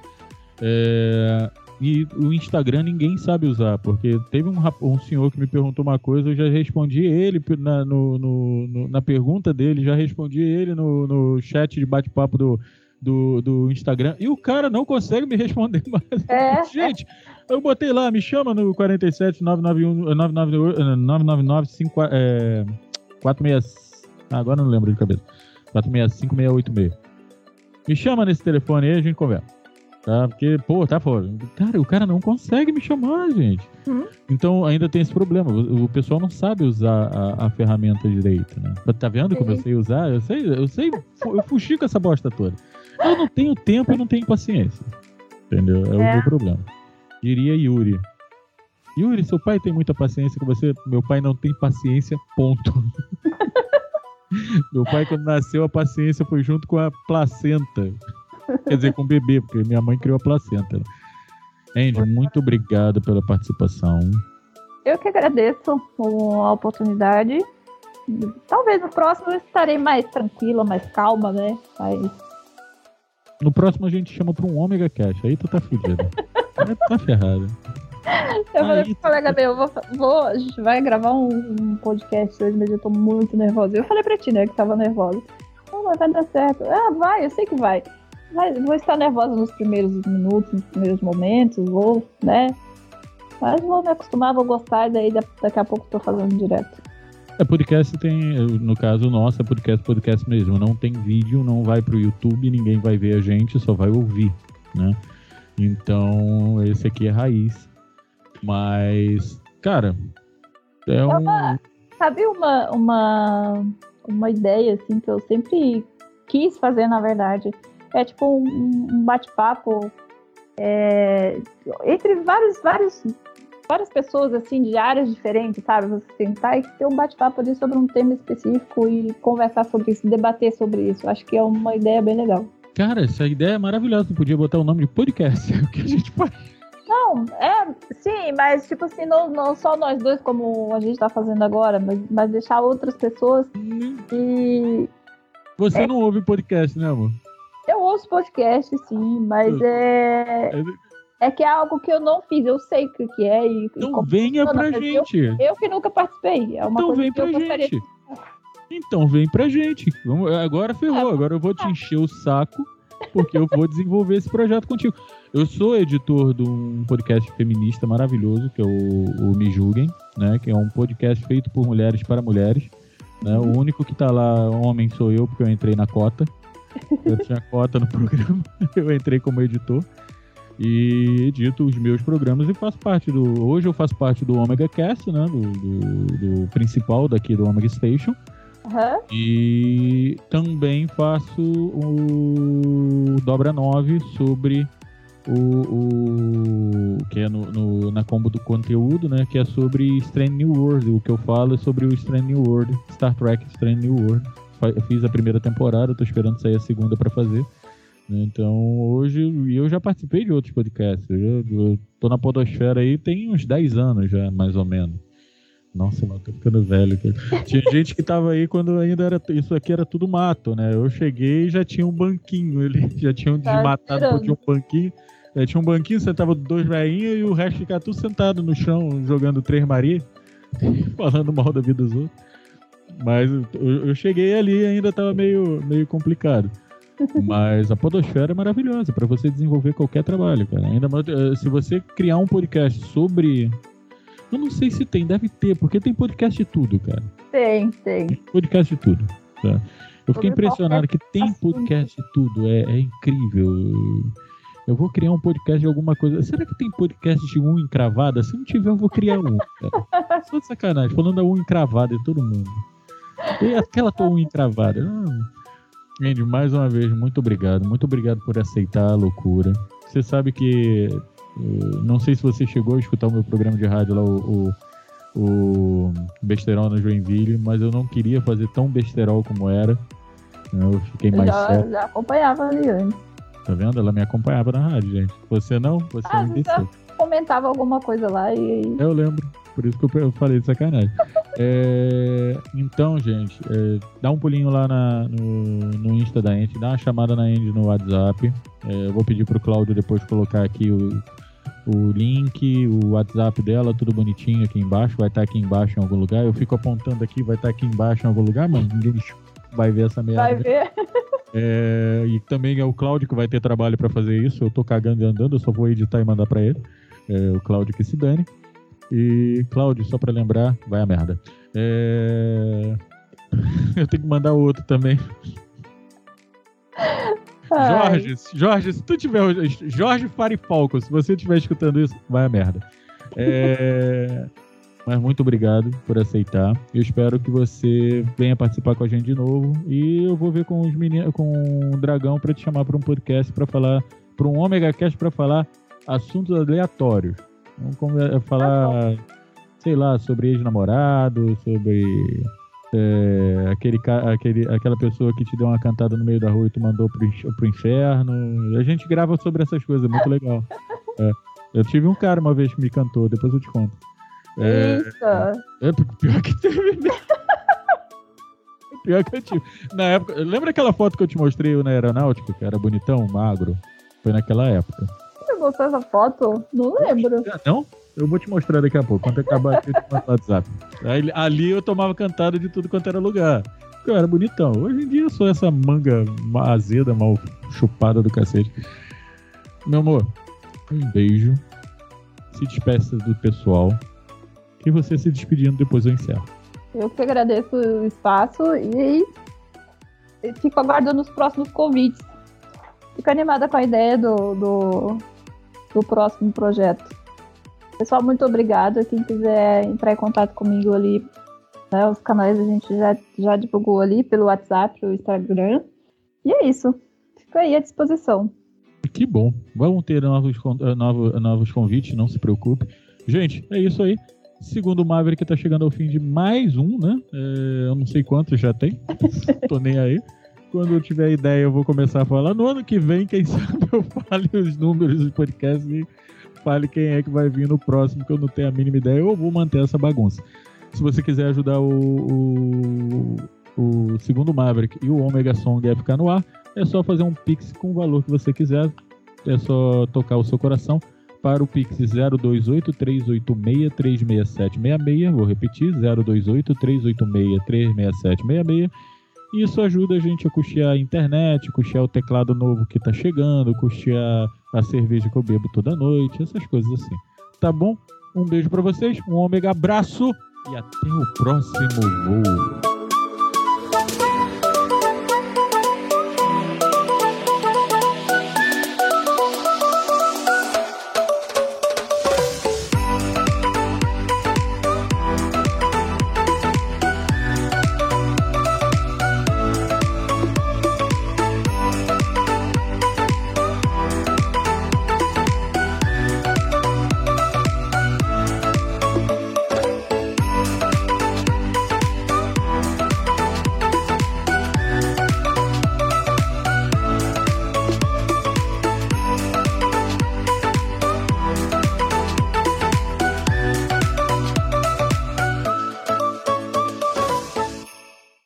É, e o Instagram ninguém sabe usar, porque teve um, um senhor que me perguntou uma coisa, eu já respondi ele na, no, no, no, na pergunta dele, já respondi ele no, no chat de bate-papo do, do, do Instagram e o cara não consegue me responder mais. É, Gente, eu botei lá, me chama no 47 991 999 é, 46 ah, agora não lembro de cabeça. 465 686. Me chama nesse telefone aí, a gente conversa. Tá? Porque, pô, tá fora. Cara, o cara não consegue me chamar, gente. Uhum. Então ainda tem esse problema. O, o pessoal não sabe usar a, a, ferramenta direito, né? Tá vendo como eu sei usar? Eu sei, eu sei, eu fuxico essa bosta toda. Eu não tenho tempo e não tenho paciência. Entendeu? É, é. o meu problema. Diria Yuri. Yuri, seu pai tem muita paciência com você? Meu pai não tem paciência, ponto. meu pai, quando nasceu, a paciência foi junto com a placenta. Quer dizer, com o bebê, porque minha mãe criou a placenta. Andy, muito obrigado pela participação. Eu que agradeço a oportunidade. Talvez no próximo eu estarei mais tranquila, mais calma, né? Mas no próximo a gente chama pra um Omega Cash. Aí tu tá fudido. tá ferrado. Eu falei pro colega meu, vou, vou, a gente vai gravar um, um, podcast hoje, mas eu tô muito nervosa. Eu falei pra ti, né, que tava nervosa. Não, vai dar certo. Ah, vai, eu sei que vai. Mas vou estar nervosa nos primeiros minutos, nos primeiros momentos, vou, né? Mas vou me acostumar, vou gostar, e daí daqui a pouco tô fazendo direto. É, podcast tem, no caso nosso, é podcast, podcast mesmo. Não tem vídeo, não vai pro YouTube, ninguém vai ver a gente, só vai ouvir, né? Então, esse aqui é raiz. Mas, cara, é um... Uma, sabe uma, uma, uma ideia, assim, que eu sempre quis fazer, na verdade? É tipo um, um bate-papo é, entre vários, vários várias pessoas assim de áreas diferentes, sabe? Você sentar e ter um bate-papo ali sobre um tema específico e conversar sobre isso, debater sobre isso. Acho que é uma ideia bem legal. Cara, essa ideia é maravilhosa. Tu podia botar o nome de podcast, o que a gente faz. Não, é, sim, mas tipo assim, não, não só nós dois, como a gente tá fazendo agora, mas, mas deixar outras pessoas e. Você é... não ouve podcast, né, amor? Eu ouço podcast, sim, mas é. É que é algo que eu não fiz, eu sei o que que é e, e Então como venha pra gente. Eu, eu que nunca participei. É uma Então coisa vem que eu pra gente. Então vem pra gente. Vamos, agora É. ferrou. Agora eu vou te encher o saco, porque eu vou desenvolver esse projeto contigo. Eu sou editor de um podcast feminista maravilhoso, que é o, o Me Julguem, né? Que é um podcast feito por mulheres para mulheres. Né? O único que tá lá, homem, sou eu, porque eu entrei na cota. Eu tinha cota no programa, eu entrei como editor. E edito os meus programas e faço parte do. Hoje eu faço parte do Omega Cast, né? Do, do, do principal daqui do Omega Station. Aham. E também faço o Dobra 9 sobre o, o que é no, no- na combo do conteúdo, né? Que é sobre Strange New World. O que eu falo é sobre o Strange New World, Star Trek Strange New World. Fiz a primeira temporada, tô esperando sair a segunda para fazer. Então, hoje, eu já participei de outros podcasts. Eu, já, eu tô na Podosfera aí tem uns 10 anos já, mais ou menos. Nossa, mano, tô ficando velho. Tinha gente que tava aí quando ainda era. Isso aqui era tudo mato, né? Eu cheguei e já tinha um banquinho ali. Já tinham Tá desmatado tirando. porque tinha um banquinho. É, tinha um banquinho, sentava dois velhinhos e o resto ficava tudo sentado no chão, jogando Três Maria, falando mal da vida dos outros. Mas eu, eu cheguei ali e ainda tava meio, meio complicado. Mas a Podosfera é maravilhosa para você desenvolver qualquer trabalho, cara. Ainda mais, eh, se você criar um podcast sobre. Eu não sei se tem, deve ter, porque tem podcast de tudo, cara. Tem, tem. Podcast de tudo. Tá? Eu fiquei impressionado que tem podcast de tudo. É, é incrível. Eu vou criar um podcast de alguma coisa. Será que tem podcast de unha encravada? Se não tiver, eu vou criar um. Cara. Só de sacanagem, falando da unha encravada de todo mundo. E aquela tua unha encravada. Hum. Andy, mais uma vez, muito obrigado. Muito obrigado por aceitar a loucura. Você sabe que. eh, Não sei se você chegou a escutar o meu programa de rádio lá, o, o, o Besterol na Joinville, mas eu não queria fazer tão besterol como era. Eu fiquei mais sério. Já, já acompanhava ali antes. Tá vendo? Ela me acompanhava na rádio, gente. Você não? Você Ah, me já- desceu. Comentava alguma coisa lá e. Eu lembro. Por isso que eu falei de sacanagem. É, então, gente, é, dá um pulinho lá na- no, no Insta da Ente, dá uma chamada na Andy no WhatsApp. É, eu vou pedir pro Cláudio depois colocar aqui o, o link, o WhatsApp dela, tudo bonitinho aqui embaixo. Vai estar aqui embaixo em algum lugar. Eu fico apontando aqui, vai estar aqui embaixo em algum lugar, mas ninguém vai ver essa merda. Vai ver. É, e também é o Cláudio que vai ter trabalho pra fazer isso. Eu tô cagando e andando, eu só vou editar e mandar pra ele. É, o Cláudio que se dane. E, Cláudio, só pra lembrar, vai a merda. É, eu tenho que mandar outro também. Ai, Jorge, Jorge, se tu tiver. Jorge Farifalco, se você estiver escutando isso, vai a merda. É, Mas muito obrigado por aceitar. Eu espero que você venha participar com a gente de novo. E eu vou ver com os meninos, com o Dragão para te chamar para um podcast para falar, para um Omega Cast para falar assuntos aleatórios. Vamos falar, sei lá, sobre ex-namorado, sobre é, aquele, aquele, aquela pessoa que te deu uma cantada no meio da rua e tu mandou pro, pro inferno. A gente grava sobre essas coisas, é muito legal. É. Eu tive um cara uma vez que me cantou, depois eu te conto. É, Eita. é pior que teve mesmo. Pior que eu tive. Na época, lembra aquela foto que eu te mostrei eu na aeronáutica, que era bonitão, magro? Foi naquela época. Gostou dessa foto? Não lembro. Não? Eu vou te mostrar daqui a pouco. Quando acabar aqui, eu te mando WhatsApp. Aí, ali eu tomava cantada de tudo quanto era lugar. Porque eu era bonitão. Hoje em dia eu sou essa manga ma- azeda, mal chupada do cacete. Meu amor, um beijo. Se despeça do pessoal. E você se despedindo, depois eu encerro. Eu que agradeço o espaço e e fico aguardando os próximos convites. Fico animada com a ideia do, do, do próximo projeto. Pessoal, muito obrigada. Quem quiser entrar em contato comigo ali, né, os canais a gente já, já divulgou ali pelo WhatsApp, pelo Instagram. E é isso. Fico aí à disposição. Que bom. Vão ter novos, eh, novo- novos convites, não se preocupe. Gente, é isso aí. Segundo o Maverick, tá chegando ao fim de mais um, né? É, eu não sei quantos já tem. Tô nem aí. Quando eu tiver ideia, eu vou começar a falar. No ano que vem, quem sabe eu fale os números dos podcasts e fale quem é que vai vir no próximo, que eu não tenho a mínima ideia. Eu vou manter essa bagunça. Se você quiser ajudar o, o, o segundo Maverick e o Omega Song a ficar no ar, é só fazer um pix com o valor que você quiser. É só tocar o seu coração. para o Pix 02838636766. Vou repetir, 02838636766. Isso ajuda a gente a custear a internet, custear o teclado novo que está chegando, custear a cerveja que eu bebo toda noite, essas coisas assim. Tá bom? Um beijo para vocês, um ômega abraço e até o próximo voo.